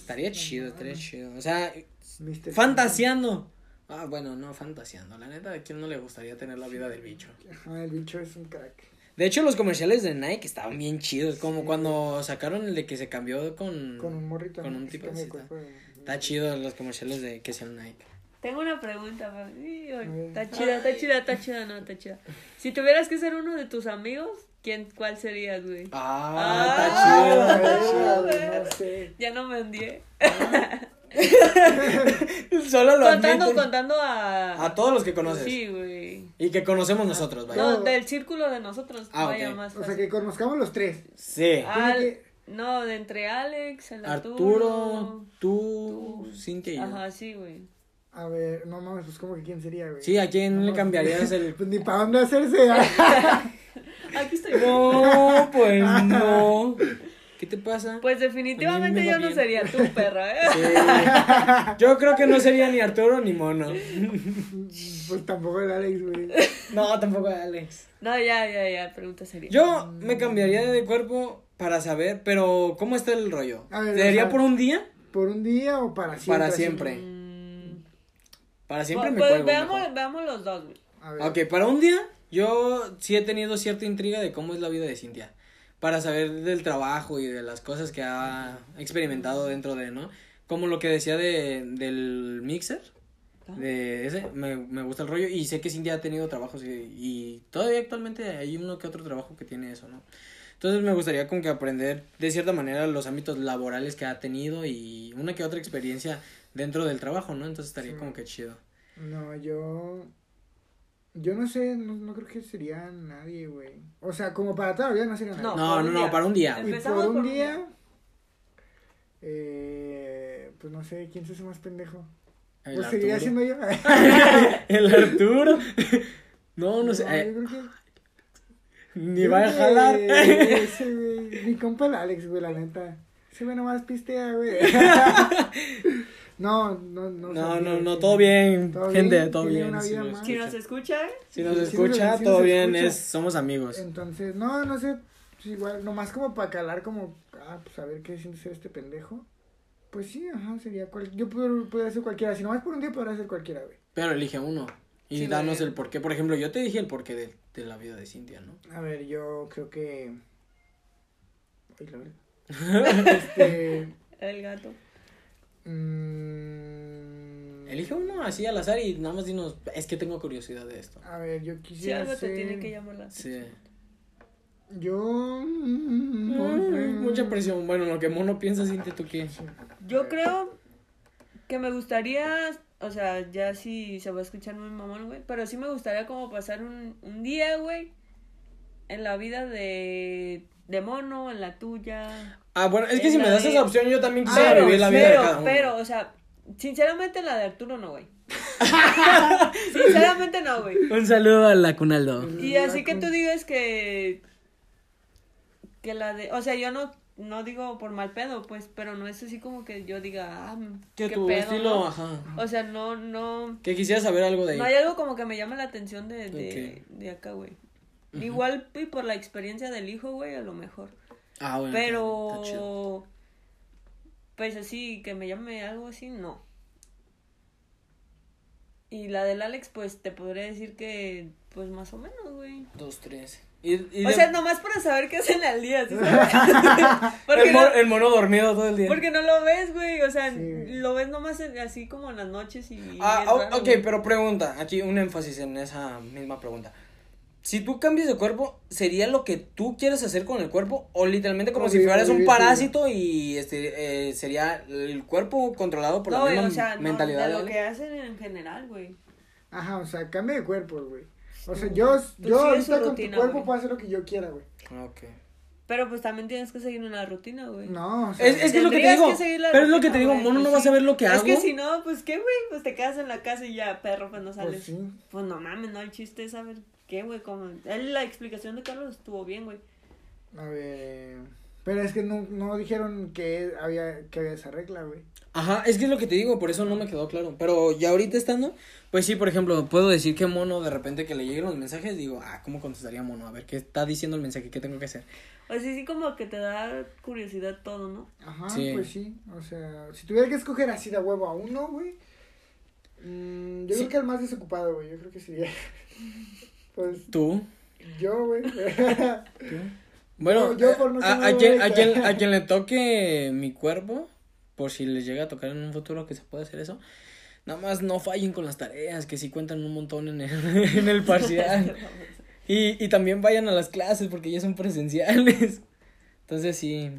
Speaker 1: Estaría chido, estaría chido. O sea,
Speaker 2: Mr.
Speaker 1: fantaseando. Ah, bueno, no fantaseando. La neta, ¿a quién no le gustaría tener la vida del bicho?
Speaker 2: Ajá, el bicho es un crack.
Speaker 1: De hecho, los comerciales de Nike estaban bien chidos. Como cuando sacaron el de que se cambió con.
Speaker 2: Con un morrito.
Speaker 1: Con un tipo así.
Speaker 2: de
Speaker 1: Está, chido los comerciales de que sean Nike.
Speaker 3: Tengo una pregunta. Está chida, está chida, está chida, no, está chida. Si tuvieras que ser uno de tus amigos, ¿quién, cuál serías, güey?
Speaker 1: Ah,
Speaker 3: Ah,
Speaker 1: está chido.
Speaker 2: Ah,
Speaker 1: está chido.
Speaker 2: güey, no sé.
Speaker 3: Ya no me hundié.
Speaker 1: Solo lo
Speaker 3: Contando, contando a...
Speaker 1: A todos los que conoces.
Speaker 3: Sí, güey.
Speaker 1: Y que conocemos nosotros, vaya.
Speaker 3: No, del círculo de nosotros.
Speaker 1: Ah,
Speaker 3: vaya
Speaker 1: ok.
Speaker 3: más
Speaker 2: O sea,
Speaker 3: fácil.
Speaker 2: que conozcamos los tres.
Speaker 1: Sí.
Speaker 3: Al-
Speaker 2: Tiene
Speaker 3: No, de entre Alex, el Arturo.
Speaker 1: Arturo, tú,
Speaker 3: tú.
Speaker 1: Cintia y yo.
Speaker 3: Ajá, sí, güey.
Speaker 2: A ver, no mames, pues como que quién sería, güey.
Speaker 1: Sí, ¿a quién le cambiarías el...?
Speaker 2: Pues ni para dónde hacerse. ¿ah?
Speaker 3: Aquí estoy.
Speaker 1: No, pues no. ¿Qué te pasa?
Speaker 3: Pues definitivamente
Speaker 1: me va
Speaker 3: yo no
Speaker 1: bien.
Speaker 3: sería tu perra, ¿eh?
Speaker 1: Sí. Yo creo que no sería ni Arturo ni Mono.
Speaker 2: Pues tampoco el Alex, güey.
Speaker 1: No, tampoco Alex.
Speaker 3: No, ya, ya, ya, pregunta seria.
Speaker 1: Yo me cambiaría de cuerpo para saber, pero ¿cómo está el rollo?
Speaker 2: A ver,
Speaker 1: ¿Sería
Speaker 2: o sea,
Speaker 1: por un día?
Speaker 2: ¿Por un día o para siempre?
Speaker 1: Para siempre.
Speaker 3: Mm,
Speaker 1: Para siempre me
Speaker 3: pues
Speaker 1: cuelgo.
Speaker 3: veamos,
Speaker 1: mejor.
Speaker 3: veamos los dos, güey.
Speaker 2: A ver.
Speaker 1: Ok, para un día, yo sí he tenido cierta intriga de cómo es la vida de Cintia. Para saber del trabajo y de las cosas que ha experimentado dentro de, ¿no? Como lo que decía de, del mixer. De ese, me, me gusta el rollo. Y sé que Cintia ha tenido trabajos y, y todavía actualmente hay uno que otro trabajo que tiene eso, ¿no? Entonces me gustaría como que aprender de cierta manera los ámbitos laborales que ha tenido y una que otra experiencia dentro del trabajo, ¿no? Entonces estaría
Speaker 2: Sí.
Speaker 1: como que chido.
Speaker 2: No, yo. Yo no sé, no, no creo que sería nadie, güey. O sea, como para toda la vida no sería nadie.
Speaker 3: No,
Speaker 1: No, no, no, para un día.
Speaker 2: y por un
Speaker 3: por
Speaker 2: día.
Speaker 3: día.
Speaker 2: Eh, pues no sé, ¿quién se hace más pendejo?
Speaker 1: El
Speaker 2: Pues seguiría siendo yo.
Speaker 1: El Arturo. No, no sé.
Speaker 2: No,
Speaker 1: eh,
Speaker 2: yo creo que-
Speaker 1: ni va a jalar.
Speaker 2: ese, güey, Mi compa el Alex, güey, la neta. Ese güey nomás pistea, güey. No, no, no.
Speaker 1: No, no, no, todo bien.
Speaker 2: Todo
Speaker 1: Gente,
Speaker 2: bien,
Speaker 1: todo bien. Si nos.
Speaker 3: Si
Speaker 1: escucha,
Speaker 3: nos escucha,
Speaker 1: si nos escucha, todo
Speaker 2: nos
Speaker 1: bien.
Speaker 2: escucha.
Speaker 1: Es, somos amigos.
Speaker 2: Entonces, no, no sé. igual, nomás como para calar, como, ah, pues a ver qué siente ser este pendejo. Pues sí, ajá, sería cual... Yo puedo, podría ser cualquiera. Si nomás por un día podría ser cualquiera, güey.
Speaker 1: Pero elige uno. Y
Speaker 3: Sí,
Speaker 1: danos el porqué. Por ejemplo, yo te dije el porqué de, de la vida de Cintia, ¿no?
Speaker 2: A ver, yo creo que. Ay, la verdad. este.
Speaker 3: el gato.
Speaker 2: Mm,
Speaker 1: Elige uno así al azar y nada más dinos. Es que tengo curiosidad de esto.
Speaker 2: A ver, yo
Speaker 3: Si
Speaker 2: quisiera.
Speaker 3: algo te tiene que llamar la
Speaker 1: Sí.
Speaker 2: Yo. mm.
Speaker 1: Mucha presión. Bueno, lo que mono piensa, Cintia, ¿tú qué?
Speaker 3: Yo creo que me gustaría, o sea, ya sí se va a escuchar muy mamón, güey, pero sí me gustaría como pasar un, un día, güey, en la vida de, de mono, en la tuya.
Speaker 1: Ah, bueno, es que si me das
Speaker 3: de-
Speaker 1: esa opción, yo también quisiera
Speaker 3: Pero,
Speaker 1: vivir la vida
Speaker 3: pero,
Speaker 1: de cada uno.
Speaker 3: pero, o sea, sinceramente la de Arturo no, güey. sinceramente no, güey.
Speaker 1: Un saludo a la Cunaldo.
Speaker 3: Y así que tú digas que que la de, o sea, yo no no digo por mal pedo, pues, pero no es así como que yo diga, ah,
Speaker 1: Que
Speaker 3: qué
Speaker 1: tu
Speaker 3: pedo,
Speaker 1: estilo,
Speaker 3: ¿no?
Speaker 1: ajá.
Speaker 3: O sea, no no
Speaker 1: Que quisiera saber algo de
Speaker 3: no
Speaker 1: ahí.
Speaker 3: hay algo como que me llame la atención de de, de acá, güey. Igual y por la experiencia del hijo, güey, a lo mejor.
Speaker 1: Ah, bueno. está chido.
Speaker 3: Pero, pues así, que me llame algo así, no. Y la del Alex, pues te podría decir que, pues más o menos, güey.
Speaker 1: Dos, tres. Y, y
Speaker 3: O
Speaker 1: de-
Speaker 3: sea, nomás para saber qué hacen al día,
Speaker 1: el,
Speaker 3: no,
Speaker 1: mo- el mono dormido todo el día.
Speaker 3: porque no lo ves, güey. O sea,
Speaker 2: Sí,
Speaker 3: lo ves nomás en- así como en las noches y.
Speaker 1: Ah,
Speaker 3: raro,
Speaker 1: ok, pero pregunta, aquí un énfasis en esa misma pregunta. Si tú cambias de cuerpo, ¿sería lo que tú quieres hacer con el cuerpo? O literalmente como si fueras un parásito y este eh, sería el cuerpo controlado por
Speaker 3: No,
Speaker 1: la
Speaker 3: güey,
Speaker 1: misma
Speaker 3: o sea,
Speaker 1: mentalidad.
Speaker 3: de
Speaker 1: de
Speaker 3: lo que hacen en general, güey.
Speaker 2: Ajá, o sea, cambia de cuerpo, güey. O sea, yo,
Speaker 3: tú
Speaker 2: yo ahorita con
Speaker 3: rutina,
Speaker 2: tu cuerpo
Speaker 3: güey.
Speaker 2: puedo hacer lo que yo quiera, güey.
Speaker 1: Ok.
Speaker 3: Pero pues también tienes que seguir una rutina, güey.
Speaker 2: No, o sea,
Speaker 1: Es, es que es lo que te digo.
Speaker 3: que seguir la
Speaker 1: pero es lo que te digo,
Speaker 3: güey,
Speaker 1: mono no
Speaker 3: pues
Speaker 1: vas a ver lo que
Speaker 3: Es
Speaker 1: hago.
Speaker 3: que si no, pues qué, güey, pues te quedas en la casa y ya, perro, pues no
Speaker 2: pues
Speaker 3: sales.
Speaker 2: sí.
Speaker 3: Pues no mames, no, el chiste es saber qué, güey, como... Él, la explicación de Carlos estuvo bien, güey.
Speaker 2: A ver. Pero es que no, no dijeron que había, que había esa regla, güey.
Speaker 1: Ajá, es que es lo que te digo, por eso no me quedó claro. Pero ya ahorita estando, pues sí, por ejemplo, puedo decir que mono de repente que le lleguen los mensajes, digo, ah, ¿cómo contestaría mono? A ver, ¿qué está diciendo el mensaje? ¿Qué tengo que hacer?
Speaker 3: O sea, sí como que te da curiosidad todo, ¿no?
Speaker 2: Ajá,
Speaker 1: Sí.
Speaker 2: pues sí. O sea, si tuviera que escoger así de huevo a uno, güey. mm, yo
Speaker 1: Sí.
Speaker 2: creo que el más desocupado, güey. Yo creo que sería. pues
Speaker 1: ¿Tú?
Speaker 2: yo, güey.
Speaker 1: Bueno,
Speaker 2: No, yo
Speaker 1: eh,
Speaker 2: por no
Speaker 1: a, a quien, a, quien, a quien le toque mi cuerpo, por si les llega a tocar en un futuro que se pueda hacer eso, nada más no fallen con las tareas, que sí cuentan un montón en el, en el parcial. Y, y también vayan a las clases porque ya son presenciales. Entonces sí,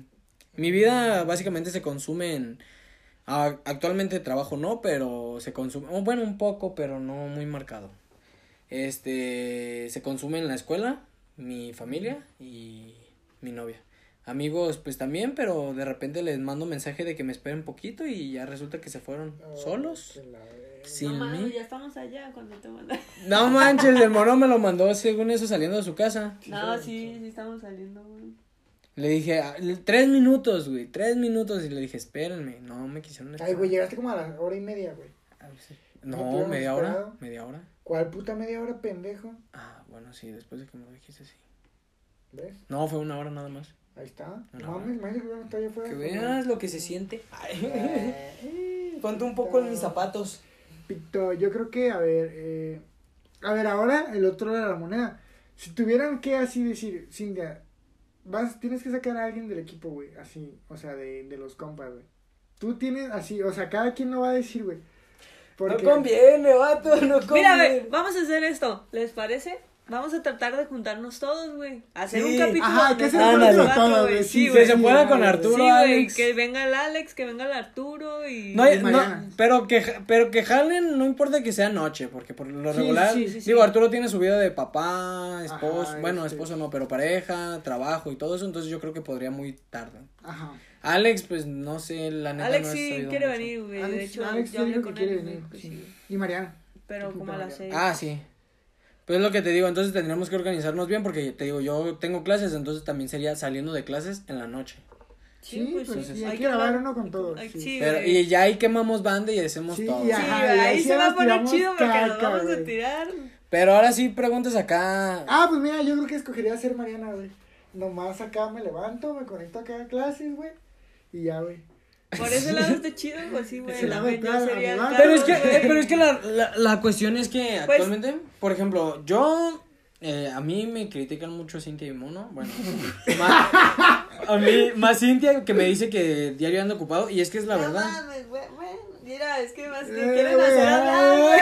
Speaker 1: mi vida básicamente se consume en... a- actualmente trabajo no, pero se consume, bueno, un poco, pero no muy marcado. Este, se consume en la escuela, mi familia y mi novia. Amigos, pues también, pero de repente les mando mensaje de que me esperen poquito y ya resulta que se fueron solos.
Speaker 2: La verga.
Speaker 1: Sin
Speaker 3: no mames,
Speaker 1: mí.
Speaker 3: ya estamos allá cuando te.
Speaker 1: No manches, el mono me lo mandó según eso saliendo de su casa.
Speaker 3: No, sí, sí estamos saliendo, güey.
Speaker 1: Le dije, "Ah, tres minutos, güey, tres minutos. Y le dije, espérenme. No me quisieron
Speaker 2: Ay,
Speaker 1: esperar.
Speaker 2: güey, llegaste como a la hora y media, güey.
Speaker 1: A ver si-
Speaker 2: ¿No
Speaker 1: No, media hora. Media hora.
Speaker 2: ¿Cuál puta media hora, pendejo?
Speaker 1: Ah, bueno, sí, después de que me lo dijiste, sí.
Speaker 2: ¿Ves?
Speaker 1: No, fue una hora nada más.
Speaker 2: Ahí está.
Speaker 1: Hora.
Speaker 2: Mames, imagínate que estado allá afuera.
Speaker 1: Que veas lo que se siente. Ponte un poco en mis zapatos.
Speaker 2: Pito, yo creo que, a ver, eh, a ver, ahora el otro lado de la moneda. Si tuvieran que así decir, Cintia, vas, tienes que sacar a alguien del equipo, güey, así, o sea, de, de los compas, güey. Tú tienes así, o sea, cada quien lo va a decir, güey. Porque,
Speaker 1: No conviene, vato, no conviene.
Speaker 3: Mira, güey, vamos a hacer esto. ¿Les parece? Vamos a tratar de juntarnos todos, güey. Hacer
Speaker 1: Sí.
Speaker 3: un capítulo
Speaker 2: Ajá, que se todos, güey,
Speaker 3: güey.
Speaker 2: sí,
Speaker 3: güey.
Speaker 1: se
Speaker 2: sí,
Speaker 1: pueda
Speaker 2: sí,
Speaker 1: con
Speaker 2: güey.
Speaker 1: Arturo,
Speaker 3: Sí, güey,
Speaker 1: Alex.
Speaker 3: que venga el Alex, que venga el Arturo y...
Speaker 1: No, hay-
Speaker 2: Y
Speaker 1: no, pero que pero que jalen, no importa que sea noche, porque por lo
Speaker 2: Sí,
Speaker 1: regular,
Speaker 3: sí, sí, sí.
Speaker 1: digo, Arturo tiene su vida de papá, esposo,
Speaker 2: Ajá,
Speaker 1: bueno,
Speaker 2: este.
Speaker 1: esposo no, pero pareja, trabajo y todo eso, entonces yo creo que podría muy tarde.
Speaker 2: Ajá.
Speaker 1: Alex, pues no sé, la neta
Speaker 3: Alex
Speaker 1: no
Speaker 3: sí quiere
Speaker 1: mucho.
Speaker 3: venir, güey. De hecho,
Speaker 2: Alex
Speaker 3: yo hablé
Speaker 2: que
Speaker 3: con
Speaker 2: quiere
Speaker 3: él
Speaker 2: venir,
Speaker 3: que
Speaker 2: sí.
Speaker 3: sí.
Speaker 2: Y Mariana.
Speaker 3: Pero como a las seis.
Speaker 1: Ah, sí. Pues es lo que te digo, entonces tendríamos que organizarnos bien porque te digo, yo tengo clases, entonces también sería saliendo de clases en la noche.
Speaker 2: Sí, pues,
Speaker 1: sí,
Speaker 2: hay
Speaker 3: hay
Speaker 2: que
Speaker 3: que
Speaker 2: grabar
Speaker 3: hablar-
Speaker 2: uno con todos. Sí.
Speaker 3: sí,
Speaker 1: Pero, y ya ahí quemamos banda y hacemos
Speaker 2: Sí,
Speaker 1: todo.
Speaker 3: Sí,
Speaker 2: Ajá,
Speaker 3: güey,
Speaker 2: y
Speaker 3: ahí se va a
Speaker 2: nos
Speaker 3: poner chido porque nos
Speaker 2: caca,
Speaker 3: vamos a
Speaker 2: güey.
Speaker 3: tirar.
Speaker 1: Pero ahora sí preguntas acá.
Speaker 2: Ah, pues mira, yo creo que escogería ser Mariana, güey. Nomás acá me levanto, me conecto acá a clases, güey. Y ya, güey.
Speaker 3: Por ese lado está chido, pues sí, güey. La
Speaker 2: güey, claro,
Speaker 3: sería.
Speaker 1: Pero es que, eh, pero es que la, la, la cuestión es que
Speaker 3: Pues-
Speaker 1: actualmente, por ejemplo, yo, eh, a mí me critican mucho Cintia y Mono, bueno, más, a mí, más Cintia que me dice que diario ando ocupado, y es que es la
Speaker 3: No
Speaker 1: verdad.
Speaker 3: mames. Mira, es que más que
Speaker 2: Eh,
Speaker 3: quieren
Speaker 2: güey,
Speaker 3: hacer hablar,
Speaker 2: güey.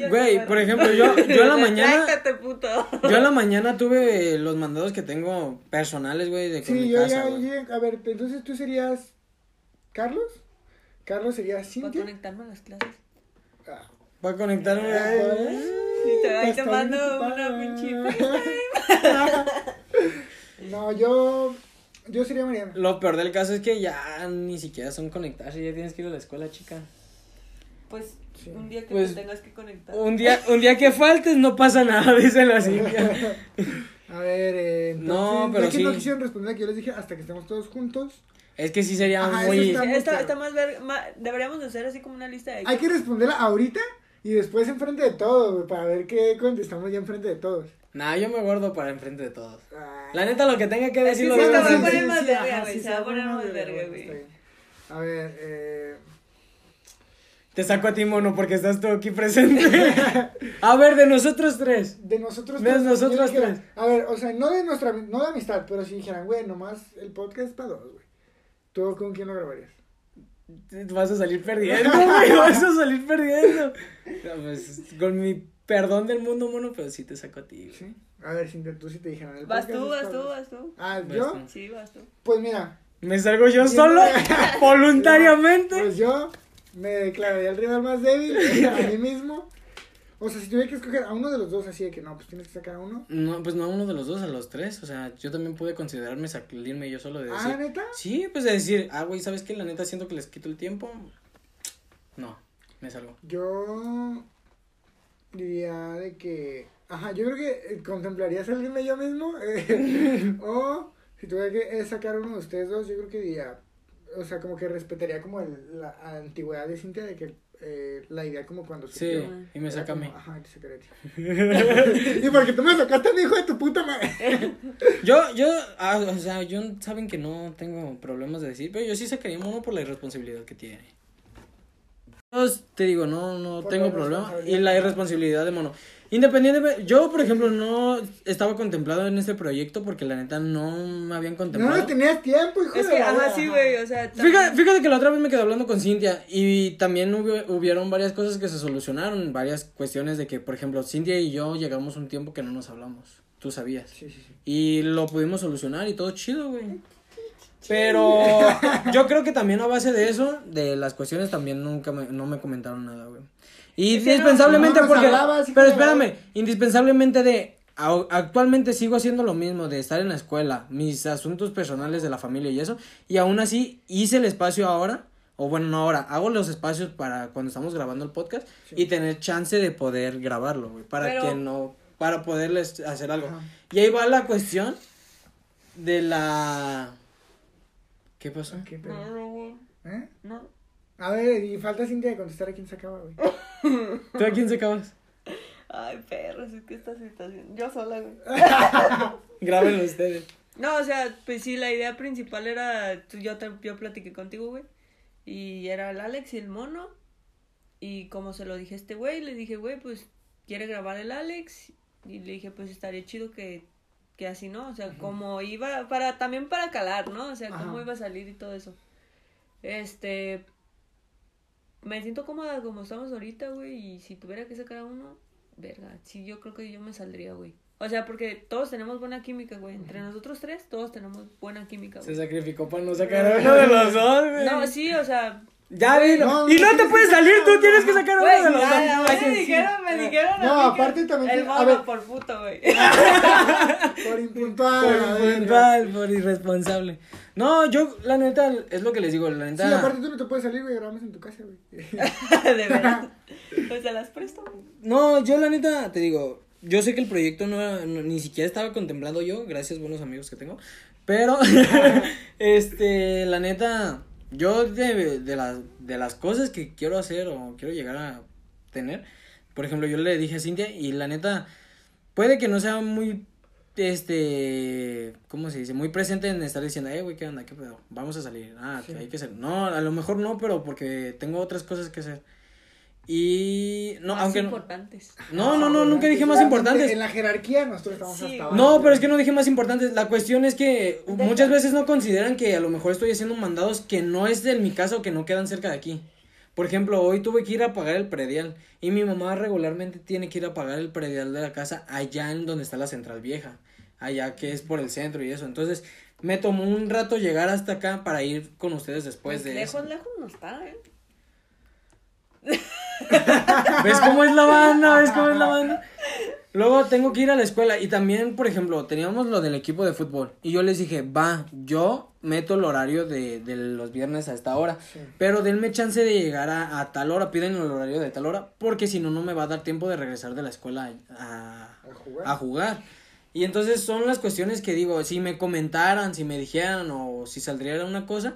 Speaker 3: No, güey,
Speaker 1: por ejemplo, yo, yo en la mañana,
Speaker 3: puto.
Speaker 1: yo en la mañana tuve los mandados que tengo personales, güey, de con
Speaker 2: Sí,
Speaker 1: mi
Speaker 2: yo
Speaker 1: casa,
Speaker 2: ya, ya- a ver, entonces tú serías Carlos. Carlos sería
Speaker 3: Para
Speaker 2: Cintia.
Speaker 3: conectarme a las clases.
Speaker 2: Ah,
Speaker 1: Para conectarme.
Speaker 2: Ay,
Speaker 3: Sí, te, ahí te mando una pinche
Speaker 2: No, yo. Yo sería Mariana.
Speaker 1: Lo peor del caso es que ya ni siquiera son conectarse, ya tienes que ir a la escuela, chica.
Speaker 3: Pues
Speaker 2: Sí.
Speaker 3: un día que
Speaker 1: Pues,
Speaker 3: te tengas que conectar.
Speaker 1: Un día, un día que faltes no pasa nada, dice la Cintia.
Speaker 2: A ver, eh, entonces,
Speaker 1: No, pero
Speaker 2: ya que no
Speaker 1: sí.
Speaker 2: quisieron responder, que yo les dije hasta que estemos todos juntos.
Speaker 1: Es que sí sería
Speaker 2: Ajá,
Speaker 1: muy...
Speaker 3: está,
Speaker 2: claro.
Speaker 3: está más ver, ma- deberíamos de hacer así como una lista de
Speaker 2: Hay que responderla ahorita y después enfrente de todos, para ver qué contestamos ya enfrente de todos.
Speaker 1: Nah, yo me guardo para enfrente de todos.
Speaker 2: Ay.
Speaker 1: La neta, lo que tenga que decir lo
Speaker 3: voy a
Speaker 1: enfrente.
Speaker 3: poner más verga,
Speaker 2: ajá,
Speaker 3: güey,
Speaker 2: sí,
Speaker 3: se va a poner más
Speaker 2: verga,
Speaker 3: güey.
Speaker 2: A ver, eh.
Speaker 1: Te saco a ti, mono, porque estás tú aquí presente. a ver, de nosotros tres.
Speaker 2: De nosotros
Speaker 1: De
Speaker 2: tres,
Speaker 1: nosotros
Speaker 2: yo dijera-
Speaker 1: tres.
Speaker 2: A ver, o sea, no de nuestra no de amistad, pero si dijeran, güey, nomás el podcast es para dos, güey. ¿Tú con quién lo grabarías?
Speaker 1: Vas a salir perdiendo, güey. Vas a salir perdiendo. No, pues, con mi perdón del mundo, mono, pero sí te saco a ti. güey.
Speaker 2: ¿Sí? A ver, si tú si te dijeran. El
Speaker 3: Vas tú, vas tú, vas tú.
Speaker 2: Ah,
Speaker 1: Vas
Speaker 2: ¿yo?
Speaker 1: tú.
Speaker 3: Sí, vas tú.
Speaker 2: Pues mira,
Speaker 1: ¿Me salgo yo solo? ¿Voluntariamente?
Speaker 2: pues yo me declararía el rival más débil a mí mismo. O sea, si tuviera que escoger a uno de los dos, así de que no, pues tienes que sacar a uno.
Speaker 1: No, pues no a uno de los dos, a los tres. O sea, yo también pude considerarme salirme yo solo de decir.
Speaker 2: Ah, neta.
Speaker 1: Sí, pues de decir, ah, güey, ¿sabes qué? La neta siento que les quito el tiempo. No, me salgo.
Speaker 2: Yo diría de que. Ajá, yo creo que eh, contemplaría salirme yo mismo. eh, o si tuviera que eh, sacar uno de ustedes dos, yo creo que diría. O sea, como que respetaría como el, la antigüedad de Cintia de que eh, la idea como cuando
Speaker 1: Sí,
Speaker 2: surgió.
Speaker 1: y me saca a mí.
Speaker 2: como, Ajá, te y porque tú me sacaste a mi hijo de tu puta madre.
Speaker 1: Yo, yo, ah, o sea, yo saben que no tengo problemas de decir, pero yo sí sacaría mono por la irresponsabilidad que tiene. Yo te digo, no, no
Speaker 2: Por
Speaker 1: tengo problema. Y la irresponsabilidad de mono. Independientemente, yo, por ejemplo, no estaba contemplado en este proyecto porque la neta no me habían
Speaker 2: No
Speaker 1: contemplado.
Speaker 2: le tenías tiempo, hijo
Speaker 3: Es
Speaker 2: de
Speaker 3: que,
Speaker 2: la
Speaker 3: ajá, sí, güey, o sea.
Speaker 1: Fíjate que la otra vez me quedé hablando con Cintia y también hubo- hubieron varias cosas que se solucionaron, varias cuestiones de que, por ejemplo, Cintia y yo llegamos un tiempo que no nos hablamos, tú sabías.
Speaker 2: Sí, sí, sí.
Speaker 1: Y lo pudimos solucionar y todo chido, güey. Pero yo creo que también a base de eso, de las cuestiones también nunca me, no me comentaron nada, güey. Y indispensablemente
Speaker 2: no
Speaker 1: porque...
Speaker 2: hablabas,
Speaker 1: pero
Speaker 2: de
Speaker 1: espérame, indispensablemente de... Actualmente sigo haciendo lo mismo, de estar en la escuela, mis asuntos personales de la familia y eso. Y aún así hice el espacio ahora, o bueno, no ahora, hago los espacios para cuando estamos grabando el podcast
Speaker 2: Sí.
Speaker 1: y tener chance de poder grabarlo, güey. Para
Speaker 3: Pero-
Speaker 1: que no... Para poderles hacer algo.
Speaker 2: Ajá.
Speaker 1: Y ahí va la cuestión de la... ¿Qué pasó?
Speaker 2: Ok, pero-
Speaker 3: No, no, güey.
Speaker 2: ¿Eh?
Speaker 3: No.
Speaker 2: A ver, y falta Cintia de contestar a quién se acaba, güey.
Speaker 1: ¿Tú a quién se acabas?
Speaker 3: Ay, perros, es que esta situación. Yo sola, güey.
Speaker 1: Grábenlo ustedes.
Speaker 3: No, o sea, pues sí, la idea principal era. tú- Yo, te, yo platiqué contigo, güey. Y era el Alex y el mono. Y como se lo dije a este güey, le dije, güey, pues quiere grabar el Alex. Y le dije, pues estaría chido que, que así, ¿no? O sea, como iba. para También para calar, ¿no? O sea, cómo
Speaker 2: Ajá.
Speaker 3: iba a salir y todo eso. Este. Me siento cómoda como estamos ahorita, güey. Y si tuviera que sacar a uno, verga. Sí, yo creo que yo me saldría, güey. O sea, porque todos tenemos buena química, güey. Entre nosotros tres, todos tenemos buena química,
Speaker 1: Se
Speaker 3: güey.
Speaker 1: sacrificó para no sacar a uno de los dos, güey.
Speaker 3: No, sí, o sea.
Speaker 1: Ya dilo.
Speaker 2: no,
Speaker 1: y no
Speaker 2: no,
Speaker 1: te
Speaker 2: no,
Speaker 1: puedes
Speaker 2: no,
Speaker 1: salir,
Speaker 2: no,
Speaker 1: tú
Speaker 2: no,
Speaker 1: tienes que
Speaker 2: no.
Speaker 1: sacar a uno de los dos.
Speaker 3: me
Speaker 2: sí, sí.
Speaker 3: dijeron, me dijeron. a
Speaker 2: No,
Speaker 3: mí que
Speaker 2: aparte también
Speaker 3: El mono
Speaker 2: ver.
Speaker 3: por puto, güey.
Speaker 2: Por impuntual.
Speaker 1: Por
Speaker 2: la verga.
Speaker 1: puntual, por irresponsable. No, yo, la neta, es lo que les digo, la
Speaker 2: Sí,
Speaker 1: neta.
Speaker 2: aparte tú no te puedes salir, güey, grabamos en tu casa, güey.
Speaker 3: De verdad. Pues se las presto, güey.
Speaker 1: No, yo la neta, te digo, yo sé que el proyecto no, no- ni siquiera estaba contemplando yo, gracias buenos amigos que tengo, pero, este, la neta, yo de, de, las, de las cosas que quiero hacer o quiero llegar a tener, por ejemplo, yo le dije a Cintia y la neta, puede que no sea muy, este, ¿cómo se dice? Muy presente en estar diciendo, eh, güey, ¿qué onda? ¿Qué pedo? Vamos a salir. Ah,
Speaker 2: Sí.
Speaker 1: hay que hacer. No, a lo mejor no, pero porque tengo otras cosas que hacer. Y no,
Speaker 3: Más
Speaker 1: aunque no,
Speaker 3: importantes.
Speaker 1: no, no, no, nunca dije más importantes.
Speaker 2: En la jerarquía nosotros estamos
Speaker 3: Sí,
Speaker 2: hasta abajo.
Speaker 1: No, pero es que no dije más importantes. La cuestión es que muchas veces no consideran que a lo mejor estoy haciendo mandados que no es de mi casa o que no quedan cerca de aquí. Por ejemplo, hoy tuve que ir a pagar el predial y mi mamá regularmente tiene que ir a pagar el predial de la casa allá en donde está la central vieja, allá que es por el centro y eso. Entonces, me tomó un rato llegar hasta acá para ir con ustedes después de
Speaker 3: lejos,
Speaker 1: eso.
Speaker 3: lejos no está, ¿eh?
Speaker 1: ¿Ves cómo es la banda? ¿Ves cómo es la banda? Luego tengo que ir a la escuela y también, por ejemplo, teníamos lo del equipo de fútbol y yo les dije, va, yo meto el horario de, de los viernes a esta hora,
Speaker 2: Sí.
Speaker 1: pero denme chance de llegar a, a tal hora, piden el horario de tal hora, porque si no, no me va a dar tiempo de regresar de la escuela a,
Speaker 2: A jugar.
Speaker 1: a jugar. Y entonces son las cuestiones que digo, si me comentaran, si me dijeran o si saldría una cosa,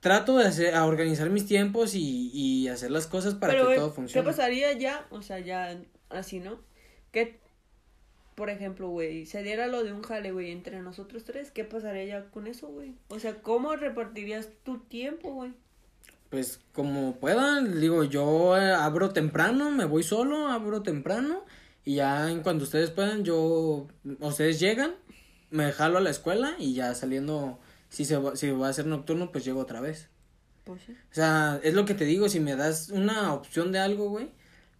Speaker 1: trato de hacer, a organizar mis tiempos y, y hacer las cosas para
Speaker 3: Pero,
Speaker 1: que todo
Speaker 3: ¿qué
Speaker 1: funcione.
Speaker 3: pasaría ya? O sea, ya así, ¿no? ¿Qué, por ejemplo, güey, se diera lo de un jale, güey, entre nosotros tres, ¿qué pasaría ya con eso, güey? O sea, ¿cómo repartirías tu tiempo, güey?
Speaker 1: Pues como puedan, digo, yo eh, abro temprano, me voy solo, abro temprano y ya en cuando ustedes puedan, yo, ustedes llegan, me jalo a la escuela y ya saliendo, si se va, si va a ser nocturno, pues llego otra vez.
Speaker 3: Pues sí.
Speaker 1: O sea, es lo que te digo, si me das una opción de algo, güey,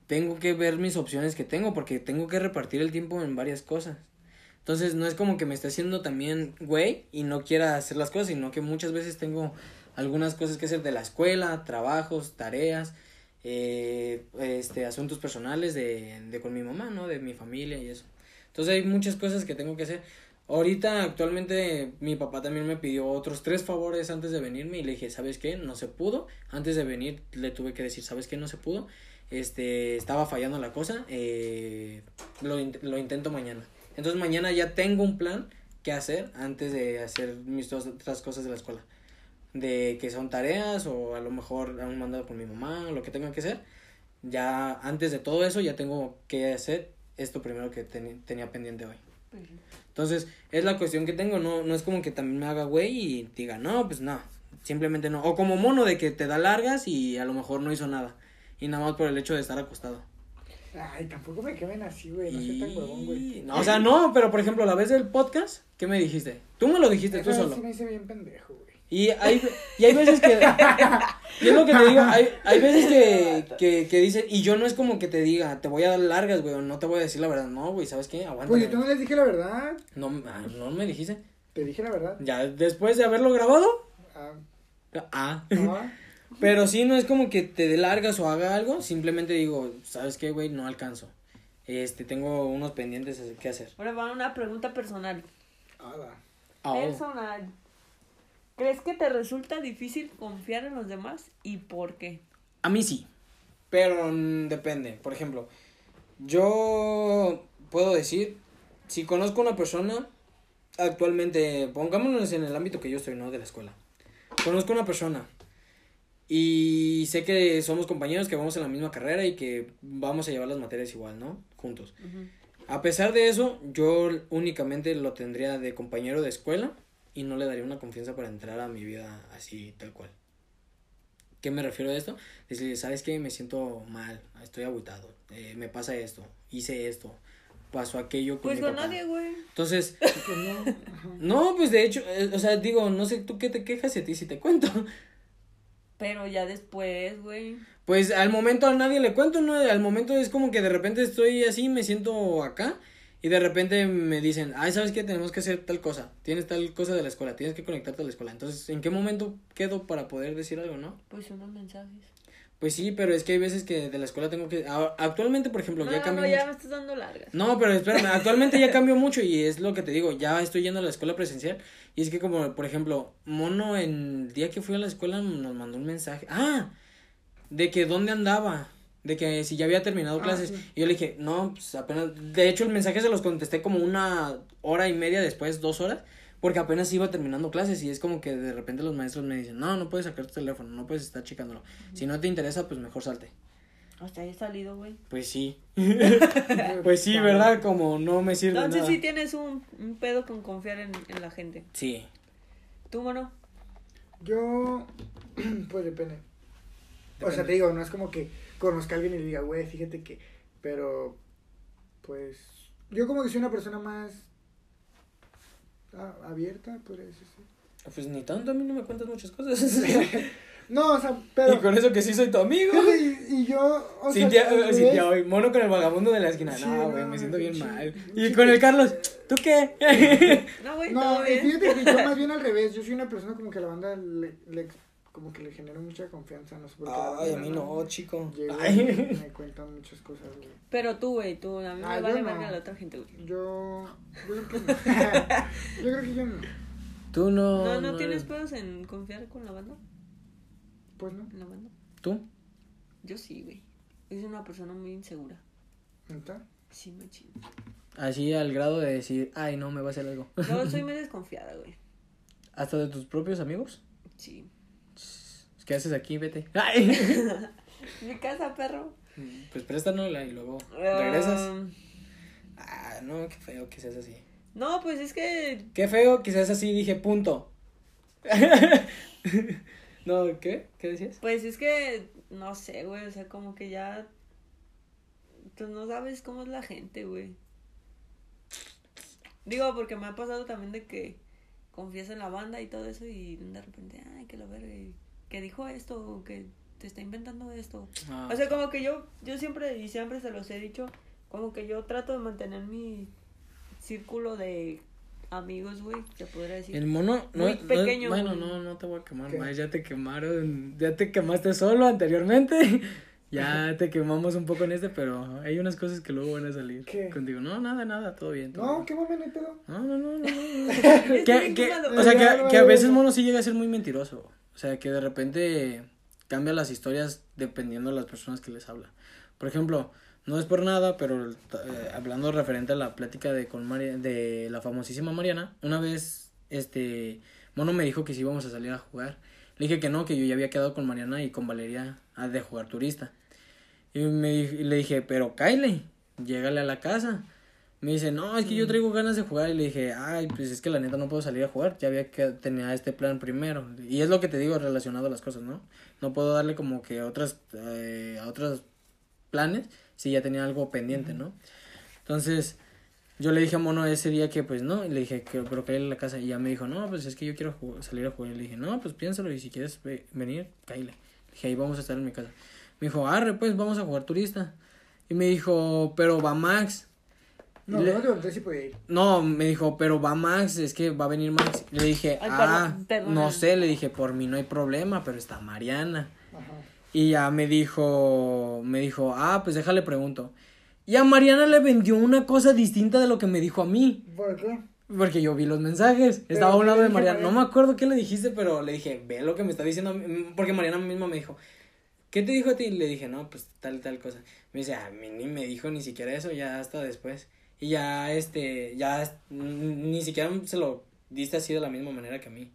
Speaker 1: tengo que ver mis opciones que tengo porque tengo que repartir el tiempo en varias cosas. Entonces, no es como que me esté haciendo también, güey, y no quiera hacer las cosas, sino que muchas veces tengo algunas cosas que hacer de la escuela, trabajos, tareas, eh, este, asuntos personales de, de con mi mamá, ¿no? De mi familia y eso. Entonces hay muchas cosas que tengo que hacer. Ahorita actualmente mi papá también me pidió otros tres favores antes de venirme y le dije, ¿sabes qué? No se pudo. Antes de venir le tuve que decir, ¿sabes qué? No se pudo. Este, estaba fallando la cosa. Eh, lo, lo intento mañana. Entonces mañana ya tengo un plan que hacer antes de hacer mis dos otras cosas de la escuela. De que son tareas o a lo mejor un mandado con mi mamá, lo que tenga que hacer. Ya antes de todo eso ya tengo que hacer esto primero que teni- tenía pendiente hoy. Entonces, es la cuestión que tengo, no, no es como que también me haga güey y diga, no, pues no, simplemente no. O como mono de que te da largas y a lo mejor no hizo nada. Y nada más por el hecho de estar acostado.
Speaker 2: Ay, tampoco me quemen así, güey. No soy tan huevón, güey.
Speaker 1: Y- no, o sea, no, pero por ejemplo, la vez del podcast, ¿qué me dijiste? Tú me lo dijiste tú solo.
Speaker 2: sí me hice bien pendejo, güey.
Speaker 1: Y hay, y hay veces que. y es lo que te digo, hay, hay veces que, que, que dicen, y yo no es como que te diga, te voy a dar largas, güey, o no te voy a decir la verdad. No, güey, ¿sabes qué? Aguanta.
Speaker 2: Pues yo no les dije la verdad.
Speaker 1: No, ah, no me dijiste.
Speaker 2: Te dije la verdad.
Speaker 1: Ya después de haberlo grabado.
Speaker 2: Ah,
Speaker 1: Ah.
Speaker 2: ah,
Speaker 1: Pero sí, no es como que te dé largas o haga algo. Simplemente digo, ¿sabes qué, güey? No alcanzo. Este, tengo unos pendientes que hacer.
Speaker 3: Ahora va una pregunta personal.
Speaker 2: ala.
Speaker 1: Ah, oh.
Speaker 3: Personal. ¿Crees que te resulta difícil confiar en los demás y por qué?
Speaker 1: A mí sí. Pero mm, depende. Por ejemplo, yo puedo decir, si conozco a una persona, actualmente, pongámonos en el ámbito que yo estoy, ¿no? De la escuela. Conozco a una persona y sé que somos compañeros, que vamos en la misma carrera y que vamos a llevar las materias igual, ¿no? Juntos. A pesar de eso, yo únicamente lo tendría de compañero de escuela y no le daría una confianza para entrar a mi vida así, tal cual. ¿Qué me refiero a esto? Decirle, ¿sabes qué? Me siento mal, estoy agotado, eh, me pasa esto, hice esto, pasó aquello con
Speaker 3: Pues
Speaker 1: mi
Speaker 3: con
Speaker 1: papá.
Speaker 3: nadie, güey.
Speaker 1: Entonces,
Speaker 2: Pues no,
Speaker 1: pues de hecho, eh, o sea, digo, no sé tú qué te quejas y a ti si te cuento.
Speaker 3: Pero ya después, güey.
Speaker 1: Pues al momento a nadie le cuento, ¿no? Al momento es como que de repente estoy así, me siento acá y de repente me dicen, ay, ¿sabes qué? Tenemos que hacer tal cosa, tienes tal cosa de la escuela, tienes que conectarte a la escuela. Entonces, ¿en qué momento quedo para poder decir algo, no?
Speaker 3: Pues unos mensajes.
Speaker 1: Pues sí, pero es que hay veces que de la escuela tengo que... a- Actualmente, por ejemplo,
Speaker 3: No,
Speaker 1: ya
Speaker 3: no,
Speaker 1: cambió
Speaker 3: no, ya
Speaker 1: mucho.
Speaker 3: me estás dando largas.
Speaker 1: No, pero espérame, actualmente ya cambió mucho y es lo que te digo, ya estoy yendo a la escuela presencial y es que como, por ejemplo, Mono el día que fui a la escuela nos mandó un mensaje, ah, de que dónde andaba, de que si ya había terminado
Speaker 2: Ah,
Speaker 1: clases
Speaker 2: sí.
Speaker 1: y yo le dije, no, pues apenas, de hecho el mensaje se los contesté como una hora y media después, dos horas, porque apenas iba terminando clases y es como que de repente los maestros me dicen, no, no puedes sacar tu teléfono, no puedes estar checándolo, si no te interesa, pues mejor salte.
Speaker 3: Hasta ahí he salido, güey.
Speaker 1: Pues sí, pues sí, ¿verdad? Como no me sirve
Speaker 3: Entonces
Speaker 1: nada.
Speaker 3: sí tienes un, un pedo con confiar en, en la gente.
Speaker 1: Sí.
Speaker 3: ¿Tú, mono?
Speaker 2: Yo, pues depende. O sea, te digo, no es como que conozca a alguien y le diga, güey, fíjate que. Pero, pues. Yo como que soy una persona más. abierta, podría decirse.
Speaker 1: Pues ni tanto, a mí no me cuentas muchas cosas.
Speaker 2: No, o sea, pero.
Speaker 1: y con eso que sí soy tu amigo.
Speaker 2: Y, y yo. O sea,
Speaker 1: Cintia,
Speaker 2: al
Speaker 1: eh, hoy, mono con el vagabundo de la esquina.
Speaker 2: Sí,
Speaker 1: no, güey,
Speaker 2: no,
Speaker 1: me siento bien
Speaker 2: sí,
Speaker 1: mal.
Speaker 2: sí.
Speaker 1: Y con el Carlos, ¿tú qué?
Speaker 3: No, güey,
Speaker 2: No,
Speaker 3: todo
Speaker 2: y
Speaker 3: bien.
Speaker 2: fíjate que yo más bien al revés. Yo soy una persona como que a la banda le, le- como que le genera mucha confianza. No sé por qué.
Speaker 1: Ay, a mí no, chico.
Speaker 2: Llego y
Speaker 1: Ay.
Speaker 2: me cuentan muchas cosas, güey.
Speaker 3: Pero tú, güey, tú, a mí
Speaker 2: Ah,
Speaker 3: me
Speaker 2: yo
Speaker 3: vale
Speaker 2: no.
Speaker 3: verga la otra gente, güey.
Speaker 2: Yo. Yo creo que no. yo creo que yo no.
Speaker 1: Tú no.
Speaker 3: No, no tienes pedos en confiar con la banda,
Speaker 2: Pues no.
Speaker 3: en la banda.
Speaker 1: ¿Tú?
Speaker 3: Yo sí, güey. Soy una persona muy insegura.
Speaker 2: ¿Neta?
Speaker 3: Sí, me chingo.
Speaker 1: Así al grado de decir, ay, no, me va a hacer algo.
Speaker 3: Yo soy muy desconfiada, güey.
Speaker 1: ¿Hasta de tus propios amigos?
Speaker 3: Sí.
Speaker 1: ¿Qué haces aquí? Vete. Ay.
Speaker 3: Mi casa, perro.
Speaker 1: Pues préstanosla y luego regresas.
Speaker 3: Um,
Speaker 1: Ah, no, qué feo que seas así.
Speaker 3: No, pues es que
Speaker 1: Qué feo que seas así, dije, punto. no, ¿qué? ¿Qué decías?
Speaker 3: Pues es que, no sé, güey, o sea, como que ya, pues no sabes cómo es la gente, güey. Digo, porque me ha pasado también de que confías en la banda y todo eso y de repente, ay, que lo verga, y que dijo esto, o que te está inventando esto.
Speaker 1: Ah,
Speaker 3: O sea, como que yo, yo siempre, y siempre se los he dicho, como que yo trato de mantener mi círculo de amigos, güey, se podría decir.
Speaker 1: El mono no,
Speaker 3: Muy
Speaker 1: no-
Speaker 3: pequeño,
Speaker 1: bueno,
Speaker 3: güey.
Speaker 1: no, no te voy a quemar
Speaker 2: ¿Qué?
Speaker 1: más. Ya te quemaron. Ya te quemaste solo anteriormente. ya te quemamos un poco en este, pero hay unas cosas que luego van a salir
Speaker 2: ¿Qué?
Speaker 1: contigo. No, nada, nada, todo bien. todo
Speaker 2: No,
Speaker 1: bien.
Speaker 2: qué mame, no pedo.
Speaker 1: No, no, no, no. no. Que, que, o sea, que,
Speaker 2: no,
Speaker 1: que a
Speaker 2: no,
Speaker 1: veces
Speaker 2: no.
Speaker 1: mono sí llega a ser muy mentiroso. O sea, que de repente cambia las historias dependiendo de las personas que les habla. Por ejemplo, no es por nada, pero eh, hablando referente a la plática de con de la famosísima Mariana, una vez este Mono me dijo que si íbamos a salir a jugar. Le dije que no, que yo ya había quedado con Mariana y con Valeria de jugar turista. Y me le dije, pero Kyle, llégale a la casa. Me dice, no, es que yo traigo ganas de jugar. Y le dije, ay, pues es que la neta no puedo salir a jugar. Ya había que tenía este plan primero. Y es lo que te digo relacionado a las cosas, ¿no? No puedo darle como que a otras, eh, a otros planes si ya tenía algo pendiente, ¿no? Entonces, yo le dije a Mono ese día que pues no. Y le dije, que, pero cállale a la casa. Y ya me dijo, no, pues es que yo quiero salir a jugar. Y le dije, no, pues piénsalo. Y si quieres ve- venir, cállale. Dije, ahí vamos a estar en mi casa. Me dijo, arre, pues vamos a jugar turista. Y me dijo, pero va Max.
Speaker 2: No,
Speaker 1: Le-
Speaker 2: no te pregunté si podía ir.
Speaker 1: No, me dijo, pero va Max, es que va a venir Max. Le dije,
Speaker 3: Ay,
Speaker 1: ah,
Speaker 3: perdón, perdón.
Speaker 1: no sé, le dije, por mí no hay problema, pero está Mariana.
Speaker 2: Ajá.
Speaker 1: Y ya me dijo, me dijo, ah, pues déjale pregunto. Y a Mariana le vendió una cosa distinta de lo que me dijo a mí.
Speaker 2: ¿Por qué?
Speaker 1: Porque yo vi los mensajes. Estaba a un
Speaker 2: ¿qué
Speaker 1: lado
Speaker 2: le
Speaker 1: de Mariana. No me acuerdo qué le dijiste, pero le dije, ve lo que me está diciendo. a mí", Porque Mariana misma me dijo, ¿qué te dijo a ti? Y le dije, no, pues tal y tal cosa. Me dice, a mí ni me dijo ni siquiera eso, ya hasta después. Y ya, este, ya mm, ni siquiera se lo diste así de la misma manera que a mí.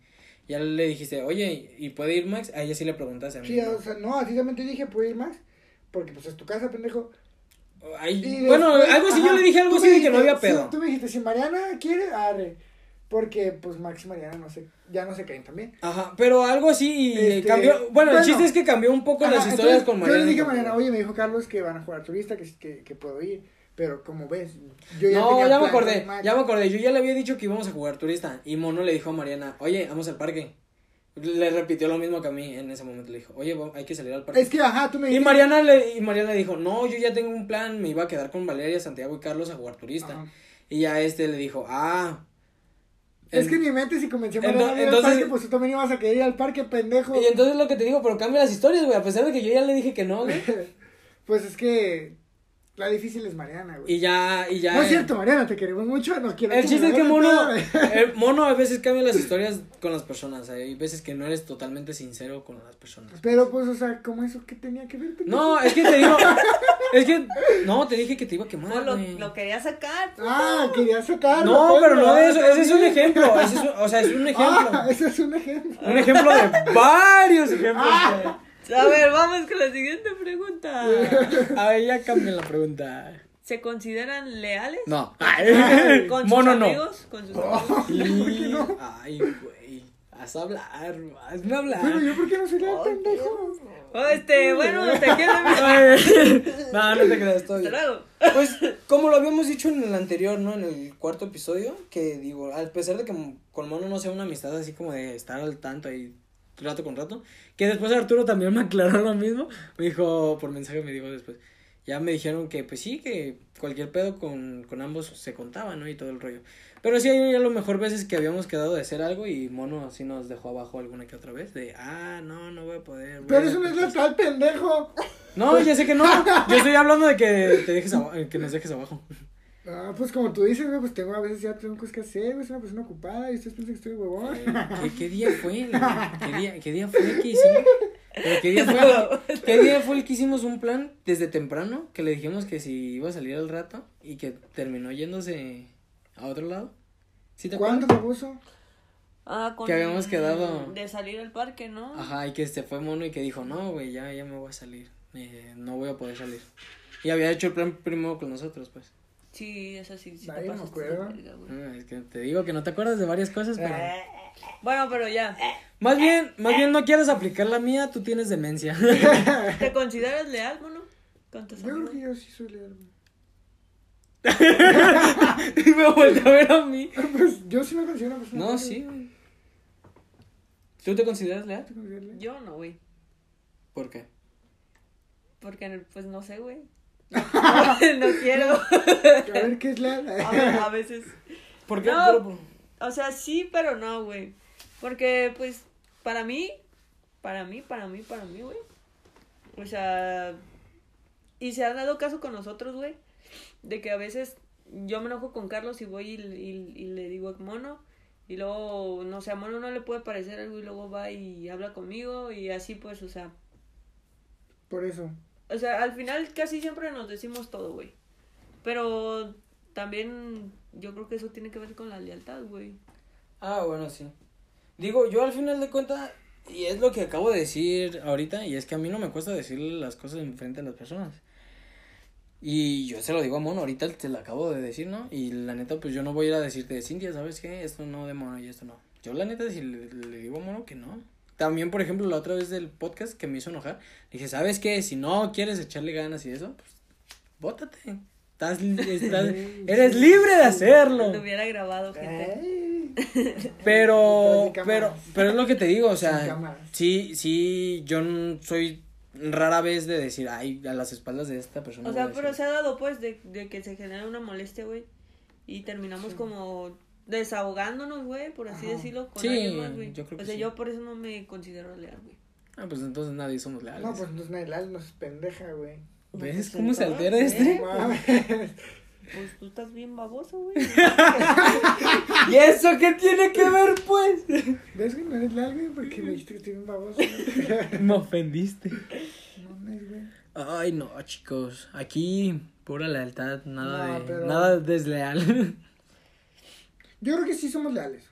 Speaker 1: Ya le dijiste, oye, ¿y puede ir Max? A ella sí le preguntaste a mí.
Speaker 2: Sí,
Speaker 1: ¿no?
Speaker 2: o sea, no, así también te dije, ¿puedo ir más? Porque pues es tu casa, pendejo.
Speaker 1: Ay,
Speaker 2: Y
Speaker 1: bueno,
Speaker 2: después-
Speaker 1: algo así yo
Speaker 2: ajá,
Speaker 1: le dije algo así
Speaker 2: me
Speaker 1: de que no
Speaker 2: dijiste,
Speaker 1: había pedo.
Speaker 2: sí, tú me dijiste, si Mariana quiere, arre. Porque pues Max y Mariana no sé, ya no se caen también.
Speaker 1: Ajá, pero algo así y
Speaker 2: Este,
Speaker 1: cambió. Bueno, el
Speaker 2: bueno.
Speaker 1: chiste es que cambió un poco las
Speaker 2: Ajá,
Speaker 1: historias
Speaker 2: entonces,
Speaker 1: con Mariana.
Speaker 2: Yo le dije a Mariana, oye, me dijo Carlos que van a jugar turista, que, que, que puedo ir. Pero como ves, yo ya
Speaker 1: no,
Speaker 2: tenía
Speaker 1: ya me acordé, ya me acordé. Yo ya le había dicho que íbamos a jugar turista. Y Mono le dijo a Mariana, oye, vamos al parque. Le repitió lo mismo que a mí en ese momento. Le dijo, oye, hay que salir al parque.
Speaker 2: Es que, ajá, tú me
Speaker 1: Y
Speaker 2: dijiste.
Speaker 1: Mariana, le, y Mariana dijo, no, yo ya tengo un plan. Me iba a quedar con Valeria, Santiago y Carlos a jugar turista.
Speaker 2: Ajá.
Speaker 1: Y ya este le dijo, ah.
Speaker 2: Es
Speaker 1: En-
Speaker 2: que en mi mente, si convencí a ir
Speaker 1: entonces-
Speaker 2: al parque, pues tú también ibas a querer ir al parque, pendejo.
Speaker 1: Y entonces lo que te digo, pero cambia las historias, güey. A pesar de que yo ya le dije que no, güey.
Speaker 2: pues es que la difícil es Mariana, güey.
Speaker 1: Y ya, y ya.
Speaker 2: No es cierto, Mariana, te queremos mucho, no quiero
Speaker 1: El chiste es que mono, el mono a veces cambia las historias con las personas. Hay veces que no eres totalmente sincero con las personas.
Speaker 2: Pero pues, o sea, ¿cómo eso qué tenía que ver?
Speaker 1: No, es que te digo, es que, no, te dije que te iba a
Speaker 3: No,
Speaker 1: quemar,
Speaker 3: lo,
Speaker 1: güey.
Speaker 3: lo quería sacar. puto.
Speaker 2: Ah, quería sacarlo.
Speaker 1: No, pero no de eso,
Speaker 2: ah,
Speaker 1: ese es un ejemplo, ese es un- o sea, es un ejemplo.
Speaker 2: Ah, ese es un ejemplo.
Speaker 1: Un ejemplo de varios ejemplos.
Speaker 2: Ah.
Speaker 3: A ver, vamos con la siguiente pregunta.
Speaker 1: A ver, ya cambien la pregunta.
Speaker 3: ¿Se consideran leales?
Speaker 1: No.
Speaker 3: ¿Con sus
Speaker 1: Mono no.
Speaker 3: amigos? ¿Con sus amigos?
Speaker 1: Y- Ay, güey, haz hablar, hazme
Speaker 2: Pero
Speaker 1: hablar.
Speaker 2: yo, ¿por qué no soy pendejo?
Speaker 3: Oh, este, bueno, te quiero.
Speaker 1: Ay, No, no te creas, estoy. Pues, como lo habíamos dicho en el anterior, ¿no? En el cuarto episodio, que digo, a pesar de que con Mono no sea una amistad así como de estar al tanto ahí rato con rato, que después Arturo también me aclaró lo mismo, me dijo, por mensaje me dijo después, ya me dijeron que pues sí, que cualquier pedo con, con ambos se contaba, ¿no? Y todo el rollo. Pero sí hay a lo mejor veces que habíamos quedado de hacer algo y Mono así nos dejó abajo alguna que otra vez, de, ah, no, no voy a poder. voy
Speaker 2: Pero
Speaker 1: a-
Speaker 2: eso no es la tal pendejo.
Speaker 1: No, ya sé que no, yo estoy hablando de que te dejes que nos dejes abajo.
Speaker 2: Ah, pues como tú dices, güey, pues tengo a veces ya tengo cosas que hacer, güey, soy una persona ocupada y ustedes piensan que estoy huevón.
Speaker 1: ¿Qué, qué día fue? ¿Qué día, ¿Qué día fue que hicimos? Pero ¿Qué día, fue, ¿Qué día fue el que hicimos un plan desde temprano? Que le dijimos que si iba a salir al rato y que terminó yéndose a otro lado. ¿Sí te
Speaker 2: ¿Cuándo te puso?
Speaker 3: Ah, con
Speaker 1: Que habíamos quedado-
Speaker 3: De salir al parque, ¿no?
Speaker 1: Ajá, y que este fue mono y que dijo, no, güey, ya, ya me voy a salir. Eh, no voy a poder salir. Y había hecho el plan primero con nosotros, pues.
Speaker 3: Sí, eso sí, sí te
Speaker 2: me acuerdo.
Speaker 3: verga.
Speaker 1: Ah, Es que te digo que no te acuerdas de varias cosas, pero...
Speaker 3: Bueno, pero ya.
Speaker 1: Más bien, más bien no quieres aplicar la mía, tú tienes demencia.
Speaker 3: ¿Te consideras leal, mono?
Speaker 2: Yo creo que yo sí soy leal, güey.
Speaker 1: y me volteó a ver a mí.
Speaker 2: Pues yo sí me considero una persona
Speaker 1: No,
Speaker 2: leal,
Speaker 1: sí,
Speaker 2: güey.
Speaker 1: ¿Tú? ¿Te consideras leal?
Speaker 3: Yo no, güey.
Speaker 1: ¿Por qué?
Speaker 3: Porque, pues, no sé, güey. no quiero.
Speaker 2: A ver, ¿qué es leal?
Speaker 3: A, ve- a veces.
Speaker 1: ¿Por qué?
Speaker 3: No. O sea, sí, pero no, güey. Porque, pues, para mí, para mí, para mí, para mí, güey. O sea, y se ha dado caso con nosotros, güey, de que a veces yo me enojo con Carlos y voy y, y- y le digo mono, y luego, no sé, a mono no le puede parecer algo y luego va y habla conmigo y así, pues, o sea,
Speaker 2: Por eso.
Speaker 3: O sea, al final casi siempre nos decimos todo, güey. Pero también yo creo que eso tiene que ver con la lealtad, güey.
Speaker 1: Ah, bueno, sí. Digo, yo al final de cuentas, y es lo que acabo de decir ahorita, y es que a mí no me cuesta decirle las cosas en frente a las personas. Y yo se lo digo a Mono, ahorita te lo acabo de decir, ¿no? Y la neta, pues yo no voy a ir a decirte, Cintia, ¿sabes qué? Esto no de Mono y esto no. Yo la neta, si le, le digo a Mono que no. También, por ejemplo, la otra vez del podcast que me hizo enojar, dije, ¿sabes qué? Si no quieres echarle ganas y eso, pues, bótate. Estás, estás- eres libre de hacerlo.
Speaker 3: Lo hubiera grabado, gente.
Speaker 1: Pero, pero, pero es lo que te digo, o sea, sí, sí, yo soy rara vez de decir, ay, a las espaldas de esta persona.
Speaker 3: O sea, pero
Speaker 1: decir".
Speaker 3: se ha dado pues de, de que se genera una molestia, güey. Y terminamos como desahogándonos, güey, por así
Speaker 2: Ajá.
Speaker 3: decirlo, con
Speaker 1: Sí,
Speaker 3: alguien más, güey.
Speaker 1: yo creo que
Speaker 3: O sea,
Speaker 1: sí.
Speaker 3: yo por eso no me considero leal, güey.
Speaker 1: Ah, pues entonces nadie somos leales.
Speaker 2: No, pues entonces no es leal, no es pendeja, güey.
Speaker 1: ¿Ves
Speaker 3: Pues,
Speaker 1: cómo se altera este?
Speaker 2: No mames.
Speaker 3: Pues tú estás bien baboso, güey.
Speaker 1: ¿Y eso qué tiene que ver, pues?
Speaker 2: ¿Ves que no eres leal, güey? Porque me dijiste que estoy bien baboso. güey.
Speaker 1: Me ofendiste.
Speaker 2: No güey.
Speaker 1: Ay, no, chicos, aquí pura lealtad, nada
Speaker 2: No,
Speaker 1: de,
Speaker 2: pero-
Speaker 1: nada desleal.
Speaker 2: Yo creo que sí somos leales.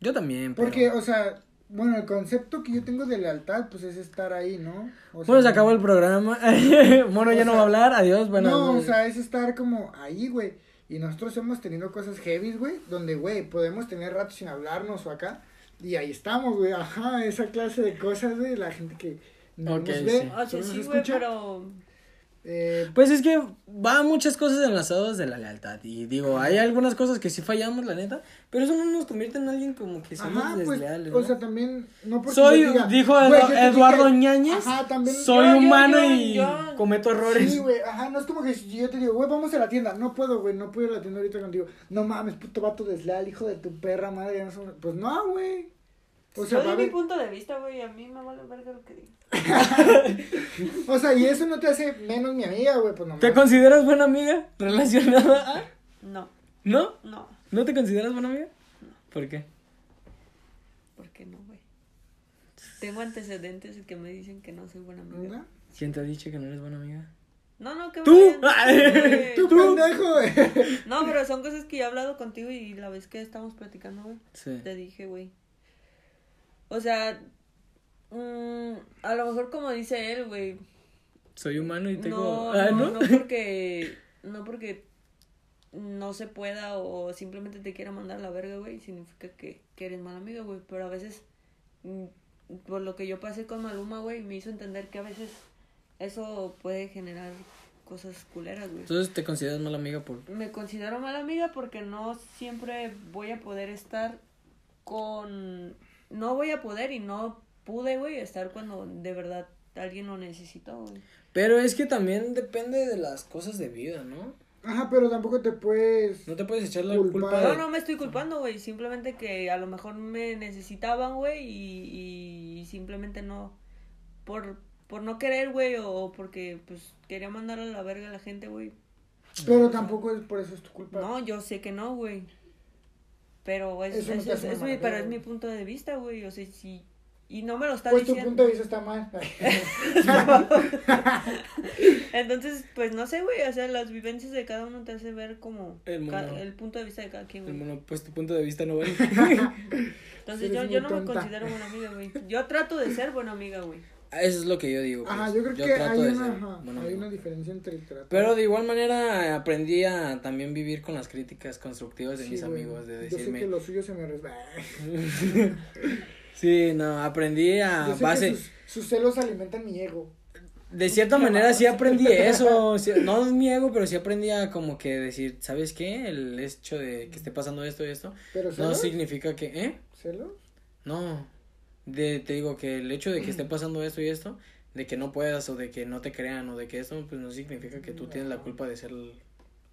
Speaker 1: yo también, pero...
Speaker 2: Porque, o sea, bueno, el concepto que yo tengo de lealtad, pues es estar ahí, ¿no? O sea,
Speaker 1: Bueno, se acabó el programa. Mono ya no
Speaker 2: sea,
Speaker 1: va a hablar, adiós, buenas
Speaker 2: no, o sea, es estar como ahí, güey. Y nosotros hemos tenido cosas heavy, güey, donde, güey, podemos tener rato sin hablarnos o acá. Y ahí estamos, güey, ajá, esa clase de cosas, güey, la gente que no nos ve,
Speaker 1: sí.
Speaker 3: O sea,
Speaker 2: solo
Speaker 3: sí,
Speaker 2: nos
Speaker 3: güey,
Speaker 2: escucha.
Speaker 3: pero...
Speaker 2: Eh,
Speaker 1: Pues es que va muchas cosas enlazadas de la lealtad. Y digo, hay algunas cosas que sí fallamos, la neta. Pero eso no nos convierte en alguien como que somos
Speaker 2: ajá, pues,
Speaker 1: desleales.
Speaker 2: o
Speaker 1: ¿no?
Speaker 2: sea, también, no porque
Speaker 1: Soy,
Speaker 2: diga,
Speaker 1: dijo
Speaker 2: güey,
Speaker 1: Eduardo
Speaker 2: dije-
Speaker 1: Ñañez.
Speaker 2: Ajá, también.
Speaker 1: Soy
Speaker 3: Yo-
Speaker 1: humano
Speaker 3: yo-
Speaker 1: y cometo errores.
Speaker 2: Sí, güey, ajá, no es como que yo te digo, güey, vamos a la tienda, no puedo, güey, no puedo ir a la tienda ahorita contigo. No mames, puto vato desleal, hijo de tu perra madre, pues no, güey. O sea,
Speaker 3: Yo di mi punto de vista, güey, a mí me vale verga lo que digo.
Speaker 2: o sea, y eso no te hace menos mi amiga, güey, pues no
Speaker 1: ¿Te consideras buena amiga relacionada a?
Speaker 3: No,
Speaker 1: ¿No?
Speaker 3: no,
Speaker 1: ¿No te consideras buena amiga? ¿Por qué?
Speaker 3: ¿por qué no, güey? Tengo antecedentes que me dicen que no soy buena amiga.
Speaker 2: ¿No?
Speaker 1: ¿Quién te ha dicho que no eres buena amiga?
Speaker 3: No, no, que
Speaker 1: ¿Tú?
Speaker 3: vayan-.
Speaker 2: Tú,
Speaker 1: ¿Tú?
Speaker 2: pendejo, güey.
Speaker 3: No, pero son cosas que ya he hablado contigo y la vez que estamos platicando, güey,
Speaker 1: Sí.
Speaker 3: te dije, güey. O sea, mm, a lo mejor como dice él, güey.
Speaker 1: Soy humano y tengo.
Speaker 3: No,
Speaker 1: ah,
Speaker 3: no,
Speaker 1: ¿no?
Speaker 3: no porque, no porque no se pueda o simplemente te quiera mandar a la verga, güey, significa que, que eres mala amiga, güey. Pero a veces, mm, por lo que yo pasé con Maluma, güey, me hizo entender que a veces eso puede generar cosas culeras, güey.
Speaker 1: Entonces te consideras mala amiga por.
Speaker 3: Me considero mala amiga porque no siempre voy a poder estar con... No voy a poder y no pude, güey, estar cuando de verdad alguien lo necesitó, güey.
Speaker 1: Pero es que también depende de las cosas de vida, ¿no?
Speaker 2: Ajá, pero tampoco te puedes.
Speaker 1: No te puedes echar la
Speaker 2: Culpar.
Speaker 1: culpa
Speaker 3: No, no me estoy culpando, güey. Simplemente que a lo mejor me necesitaban, güey, y, y simplemente no. Por, por no querer, güey, o porque, pues, quería mandar a la verga a la gente, güey.
Speaker 2: Pero tampoco es por eso es tu culpa.
Speaker 3: No, yo sé que no, güey. Pero es,
Speaker 2: Eso
Speaker 3: es, mi, pero es mi punto de vista, güey. O sea, sí. Y no me lo está
Speaker 2: Pues tu
Speaker 3: diciendo.
Speaker 2: punto de vista está mal.
Speaker 3: Entonces, pues no sé, güey. O sea, las vivencias de cada uno te hace ver como
Speaker 1: El mono.
Speaker 3: el punto de vista de cada quien, güey.
Speaker 1: Bueno, pues tu punto de vista no vale.
Speaker 3: Entonces, yo, yo no me considero buena amiga, güey. Yo trato de ser buena amiga, güey.
Speaker 1: Eso es lo que yo digo.
Speaker 2: Ajá,
Speaker 1: pues.
Speaker 2: yo creo que hay una, ajá, hay diferencia entre tratar.
Speaker 1: Pero de igual manera aprendí a también vivir con las críticas constructivas de
Speaker 2: Sí,
Speaker 1: mis amigos, de
Speaker 2: Yo sé
Speaker 1: decirme.
Speaker 2: que lo suyo se me resbala.
Speaker 1: Sí, no, aprendí a
Speaker 2: Yo sé
Speaker 1: base.
Speaker 2: que sus, sus celos alimentan mi ego.
Speaker 1: De cierta manera sí aprendí eso, sí, no es mi ego, pero sí aprendí a como que decir, ¿sabes qué? El hecho de que esté pasando esto y esto
Speaker 2: Pero
Speaker 1: no significa que, ¿eh?
Speaker 2: celos,
Speaker 1: No, de, te digo que el hecho de que esté pasando esto y esto, de que no puedas o de que no te crean o de que esto, pues no significa que tú tienes la culpa de ser el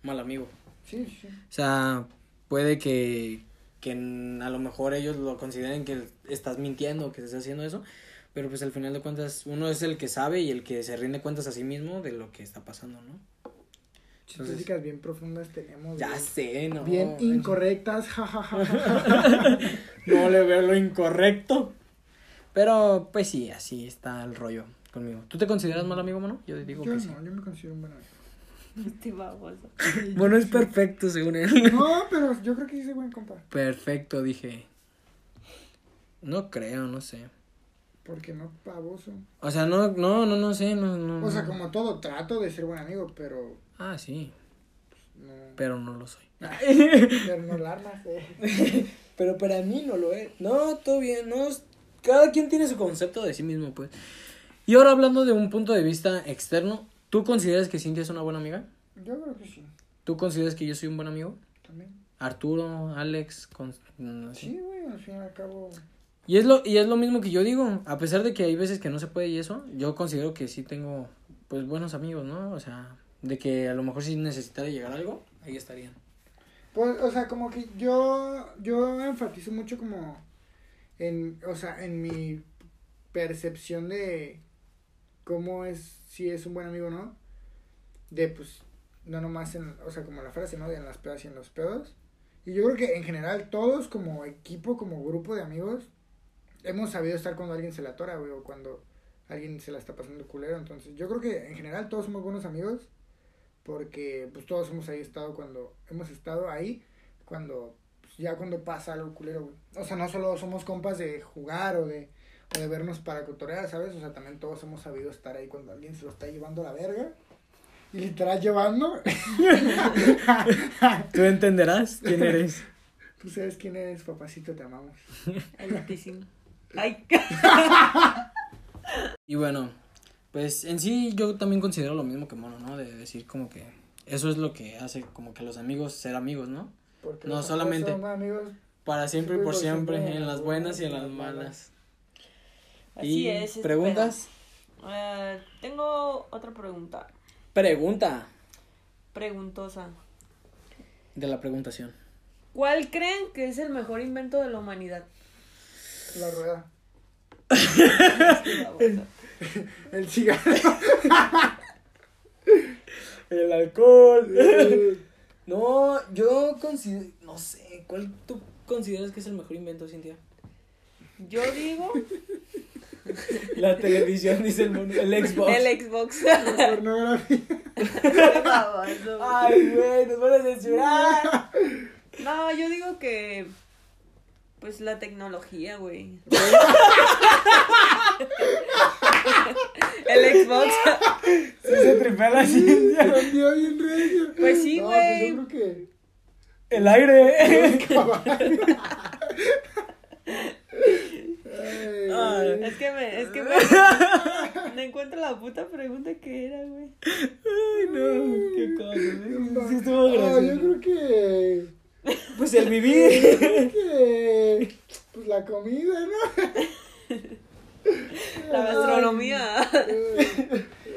Speaker 1: mal amigo.
Speaker 2: sí, sí.
Speaker 1: O sea, puede que, que a lo mejor ellos lo consideren que estás mintiendo, que estás haciendo eso, pero pues al final de cuentas uno es el que sabe y el que se rinde cuentas a sí mismo de lo que está pasando, ¿no? Entonces-
Speaker 2: bien profundas tenemos.
Speaker 1: Ya
Speaker 2: güey.
Speaker 1: sé, ¿no?
Speaker 2: Bien incorrectas, jajaja.
Speaker 1: No le veo lo incorrecto. Pero pues sí, así está el rollo conmigo. ¿Tú te consideras mal amigo, mano? Yo digo
Speaker 2: yo
Speaker 1: que
Speaker 2: no,
Speaker 1: sí.
Speaker 2: yo me considero un buen amigo.
Speaker 3: Este baboso.
Speaker 1: Bueno, es perfecto según él.
Speaker 2: No, pero yo creo que sí soy buen compa.
Speaker 1: Perfecto, dije. No creo, no sé.
Speaker 2: Porque no baboso.
Speaker 1: O sea, no, no, no, no sé, no, no.
Speaker 2: O sea,
Speaker 1: no.
Speaker 2: como todo, trato de ser buen amigo, pero
Speaker 1: Ah, sí,
Speaker 2: no.
Speaker 1: pero no lo soy.
Speaker 2: Pero no la armas, eh.
Speaker 1: Pero para mí no lo es. No, todo bien, no. Cada quien tiene su concepto de sí mismo, pues. Y ahora hablando de un punto de vista externo, ¿tú consideras que Cintia es una buena amiga?
Speaker 2: Yo creo que sí.
Speaker 1: ¿Tú consideras que yo soy un buen amigo?
Speaker 2: También.
Speaker 1: Arturo, Alex, con...
Speaker 2: Sí, güey, al fin y al cabo.
Speaker 1: Y es lo y es lo mismo que yo digo, a pesar de que hay veces que no se puede y eso, yo considero que sí tengo pues buenos amigos, ¿no? O sea, de que a lo mejor si necesitara llegar a algo, ahí estarían.
Speaker 2: Pues, o sea, como que yo, yo enfatizo mucho como en, o sea, en mi percepción de cómo es, si es un buen amigo o no. De, pues, no nomás en, o sea, como la frase, ¿no? De en las pedas y en los pedos. Y yo creo que en general todos como equipo, como grupo de amigos, hemos sabido estar cuando alguien se la atora, güey, o cuando alguien se la está pasando culero. Entonces, yo creo que en general todos somos buenos amigos porque pues todos hemos ahí estado cuando hemos estado ahí cuando ya cuando pasa algo culero güey. o sea no solo somos compas de jugar o de o de vernos para cotorear sabes o sea también todos hemos sabido estar ahí cuando alguien se lo está llevando a la verga y literal llevando
Speaker 1: Tú entenderás quién eres.
Speaker 2: tú sabes quién eres papacito te amamos
Speaker 3: altísimo. Ay.
Speaker 1: Y bueno, pues en sí yo también considero lo mismo que Mono, ¿no? De decir como que eso es lo que hace como que los amigos ser amigos, ¿no?
Speaker 2: Porque
Speaker 1: No, solamente.
Speaker 2: amigos son amigos
Speaker 1: Para siempre y por siempre,
Speaker 2: siempre,
Speaker 1: en las buenas y en las malas.
Speaker 3: Así
Speaker 1: y
Speaker 3: es. ese
Speaker 1: preguntas.
Speaker 3: Eh, tengo otra pregunta.
Speaker 1: pregunta
Speaker 3: Preguntosa.
Speaker 1: de la preguntación.
Speaker 3: ¿Cuál creen que es el mejor invento de la humanidad?
Speaker 2: la rueda
Speaker 3: Este baboso.
Speaker 2: el cigarro
Speaker 1: El alcohol. no, yo considero, no sé, ¿cuál tú consideras que es el mejor invento, Cintia?
Speaker 3: Yo digo
Speaker 1: La televisión, dice el mono, el Xbox.
Speaker 3: el Xbox.
Speaker 2: la pornografía.
Speaker 1: Ay, güey, nos van a censurar.
Speaker 3: No, yo digo que. Pues la tecnología, güey. el Xbox.
Speaker 1: Sí se tripea la Cintia.
Speaker 2: Cambió bien regio.
Speaker 3: Pues sí,
Speaker 2: No,
Speaker 3: güey.
Speaker 2: pues yo creo que
Speaker 1: El aire.
Speaker 2: Ay,
Speaker 1: Ay.
Speaker 3: Es que me. Es que me. No encuentro la puta pregunta que era, güey.
Speaker 1: Ay, no, qué cosa.
Speaker 2: no.
Speaker 1: Sí estuvo
Speaker 2: Ah, yo
Speaker 1: gracioso.
Speaker 2: creo que.
Speaker 1: Pues el vivir.
Speaker 2: creo que. Pues la comida, ¿no?
Speaker 3: La gastronomía.
Speaker 2: Ay,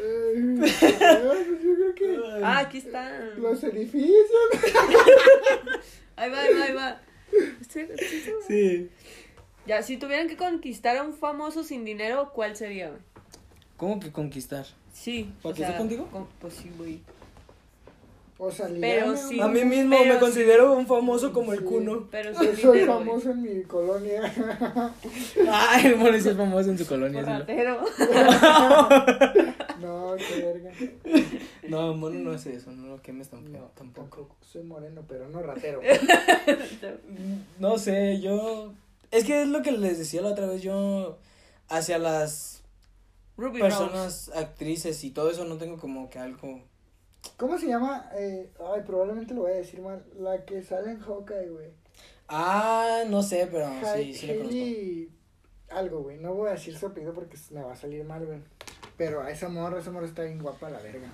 Speaker 2: ay, yo creo que.
Speaker 3: Ah, aquí está.
Speaker 2: Los edificios.
Speaker 3: Ahí va, ahí va, ahí va. Sí. Ya, si tuvieran que conquistar a un famoso sin dinero, ¿cuál sería, güey?
Speaker 1: ¿Cómo que conquistar?
Speaker 3: Sí.
Speaker 1: ¿Para
Speaker 3: o
Speaker 1: que esté
Speaker 3: sea,
Speaker 1: contigo?
Speaker 3: con- pues sí, güey.
Speaker 2: O sea,
Speaker 3: Pero sí.
Speaker 1: A mí mismo
Speaker 3: Pero
Speaker 1: me
Speaker 3: sí.
Speaker 1: considero un famoso como el cuno.
Speaker 3: Pero
Speaker 2: soy
Speaker 3: güey.
Speaker 2: famoso en mi colonia.
Speaker 1: Ay, el mono sí es famoso en su colonia.
Speaker 3: Ratero.
Speaker 2: No, qué verga.
Speaker 1: No, mono no hace eso, no lo quemes tan feo, tampoco.
Speaker 2: Soy moreno, pero no ratero.
Speaker 1: No sé, yo. Es que es lo que les decía la otra vez. Yo, hacia las
Speaker 3: Ruby Rose.
Speaker 1: personas, actrices y todo eso, no tengo como que algo.
Speaker 2: ¿Cómo se llama? Eh, ay, probablemente lo voy a decir mal. La que sale en Hawkeye, güey.
Speaker 1: Ah, no sé, pero sí, sí la conozco.
Speaker 2: Algo, güey. No voy a decir su apellido porque me va a salir mal, güey. Pero a esa morra, esa morra está bien guapa, la verga.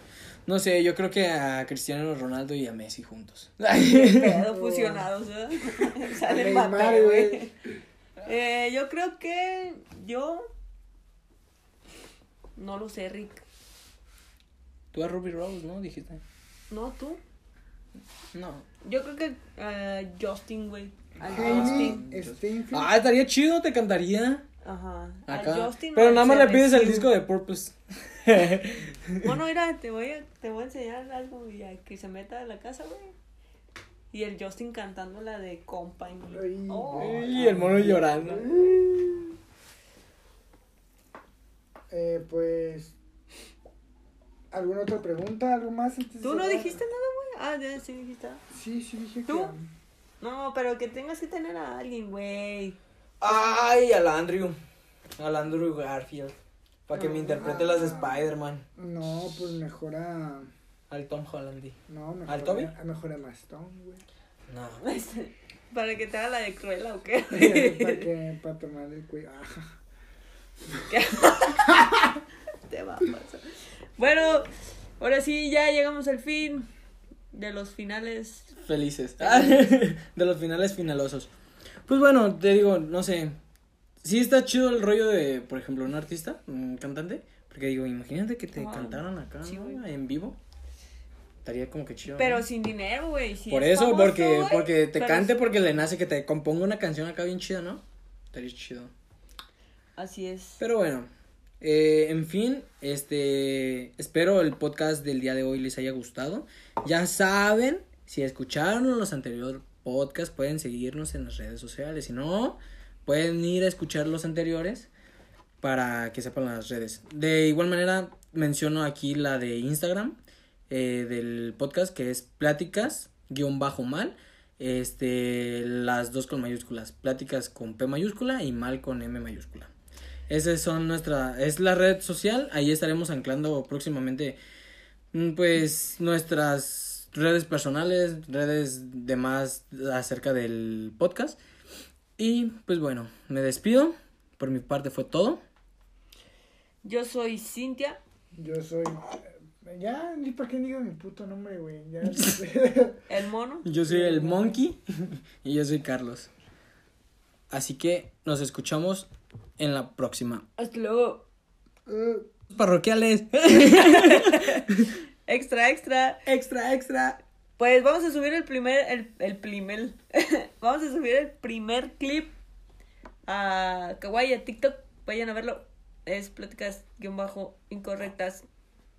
Speaker 1: No sé, yo creo que a Cristiano Ronaldo y a Messi juntos.
Speaker 3: Pedo fusionados, ¿eh? Sale
Speaker 2: Neymar,
Speaker 3: Mbappé, güey.
Speaker 2: güey.
Speaker 3: Eh, yo creo que yo. No lo sé, Rick.
Speaker 1: Tú a Ruby Rose, ¿no? Dijiste.
Speaker 3: No, tú.
Speaker 1: No.
Speaker 3: Yo creo que eh, Justin, güey. Al
Speaker 2: Hailey
Speaker 3: Justin.
Speaker 1: Ah, estaría chido, te cantaría.
Speaker 3: Ajá.
Speaker 1: Acá.
Speaker 3: Al Justin.
Speaker 1: Pero nada más le pides el
Speaker 3: CR7.
Speaker 1: disco de Purpose.
Speaker 3: Bueno, mira, te voy a, te voy a enseñar algo y a que se meta a la casa, güey. Y el Justin cantando la de Company.
Speaker 2: Ay,
Speaker 3: Oh.
Speaker 1: Y el mono llorando.
Speaker 2: Eh, pues. ¿Alguna otra pregunta? ¿Algo más? antes
Speaker 3: ¿Tú no
Speaker 2: cerrar?
Speaker 3: dijiste nada, güey? Ah, ya sí dijiste.
Speaker 2: Sí, sí dije
Speaker 3: ¿Tú?
Speaker 2: que.
Speaker 3: No, pero que tengas que tener a alguien, güey.
Speaker 1: Ay, al Andrew. Al Andrew Garfield. Para que me
Speaker 2: Ah.
Speaker 1: interprete las de Spider-Man.
Speaker 2: No, pues mejora.
Speaker 1: Al Tom Holland.
Speaker 2: No, mejora.
Speaker 1: ¿Al Toby?
Speaker 2: Mejora más Stone, güey.
Speaker 1: No.
Speaker 3: Para que te haga la de Cruella o qué.
Speaker 2: para que. Para tomar el cuello.
Speaker 3: te va a pasar. Bueno, ahora sí, ya llegamos al fin de los finales.
Speaker 1: Felices. de los finales finalosos. Pues bueno, te digo, no sé. Sí está chido el rollo de, por ejemplo, un artista, un cantante. Porque digo, imagínate que te
Speaker 3: Ah,
Speaker 1: cantaran acá,
Speaker 3: sí,
Speaker 1: ¿no?
Speaker 3: güey.
Speaker 1: En vivo. Estaría como que chido. ¿no?
Speaker 3: Pero sin dinero, güey. si
Speaker 1: Por
Speaker 3: es
Speaker 1: eso,
Speaker 3: famoso,
Speaker 1: porque, porque te
Speaker 3: pero-
Speaker 1: cante, porque le nace que te componga una canción acá bien chida, ¿no? Estaría chido.
Speaker 3: Así es.
Speaker 1: Pero bueno, eh, en fin, este, espero el podcast del día de hoy les haya gustado. Ya saben, si escucharon los anteriores podcasts, pueden seguirnos en las redes sociales. Si no, pueden ir a escuchar los anteriores para que sepan las redes. De igual manera, menciono aquí la de Instagram eh, del podcast, que es pláticas guion bajo mal. Este, las dos con mayúsculas, pláticas con P mayúscula y mal con M mayúscula. Esas son nuestra, es la red social, ahí estaremos anclando próximamente mm, pues nuestras redes personales, redes demás acerca del podcast. Y pues bueno, me despido, por mi parte fue todo.
Speaker 3: Yo soy Cintia.
Speaker 2: Yo soy. Ya, ni para qué digo mi puto nombre, güey. Ya.
Speaker 3: El mono.
Speaker 1: Yo soy el Monkey y yo soy Carlos. Así que nos escuchamos en la próxima.
Speaker 3: Hasta luego.
Speaker 2: Eh,
Speaker 1: Parroquiales.
Speaker 3: Extra, extra.
Speaker 1: extra, extra.
Speaker 3: Pues vamos a subir el primer, el, el primer, vamos a subir el primer clip a Kawaii, a TikTok. Vayan a verlo. Es pláticas guion bajo incorrectas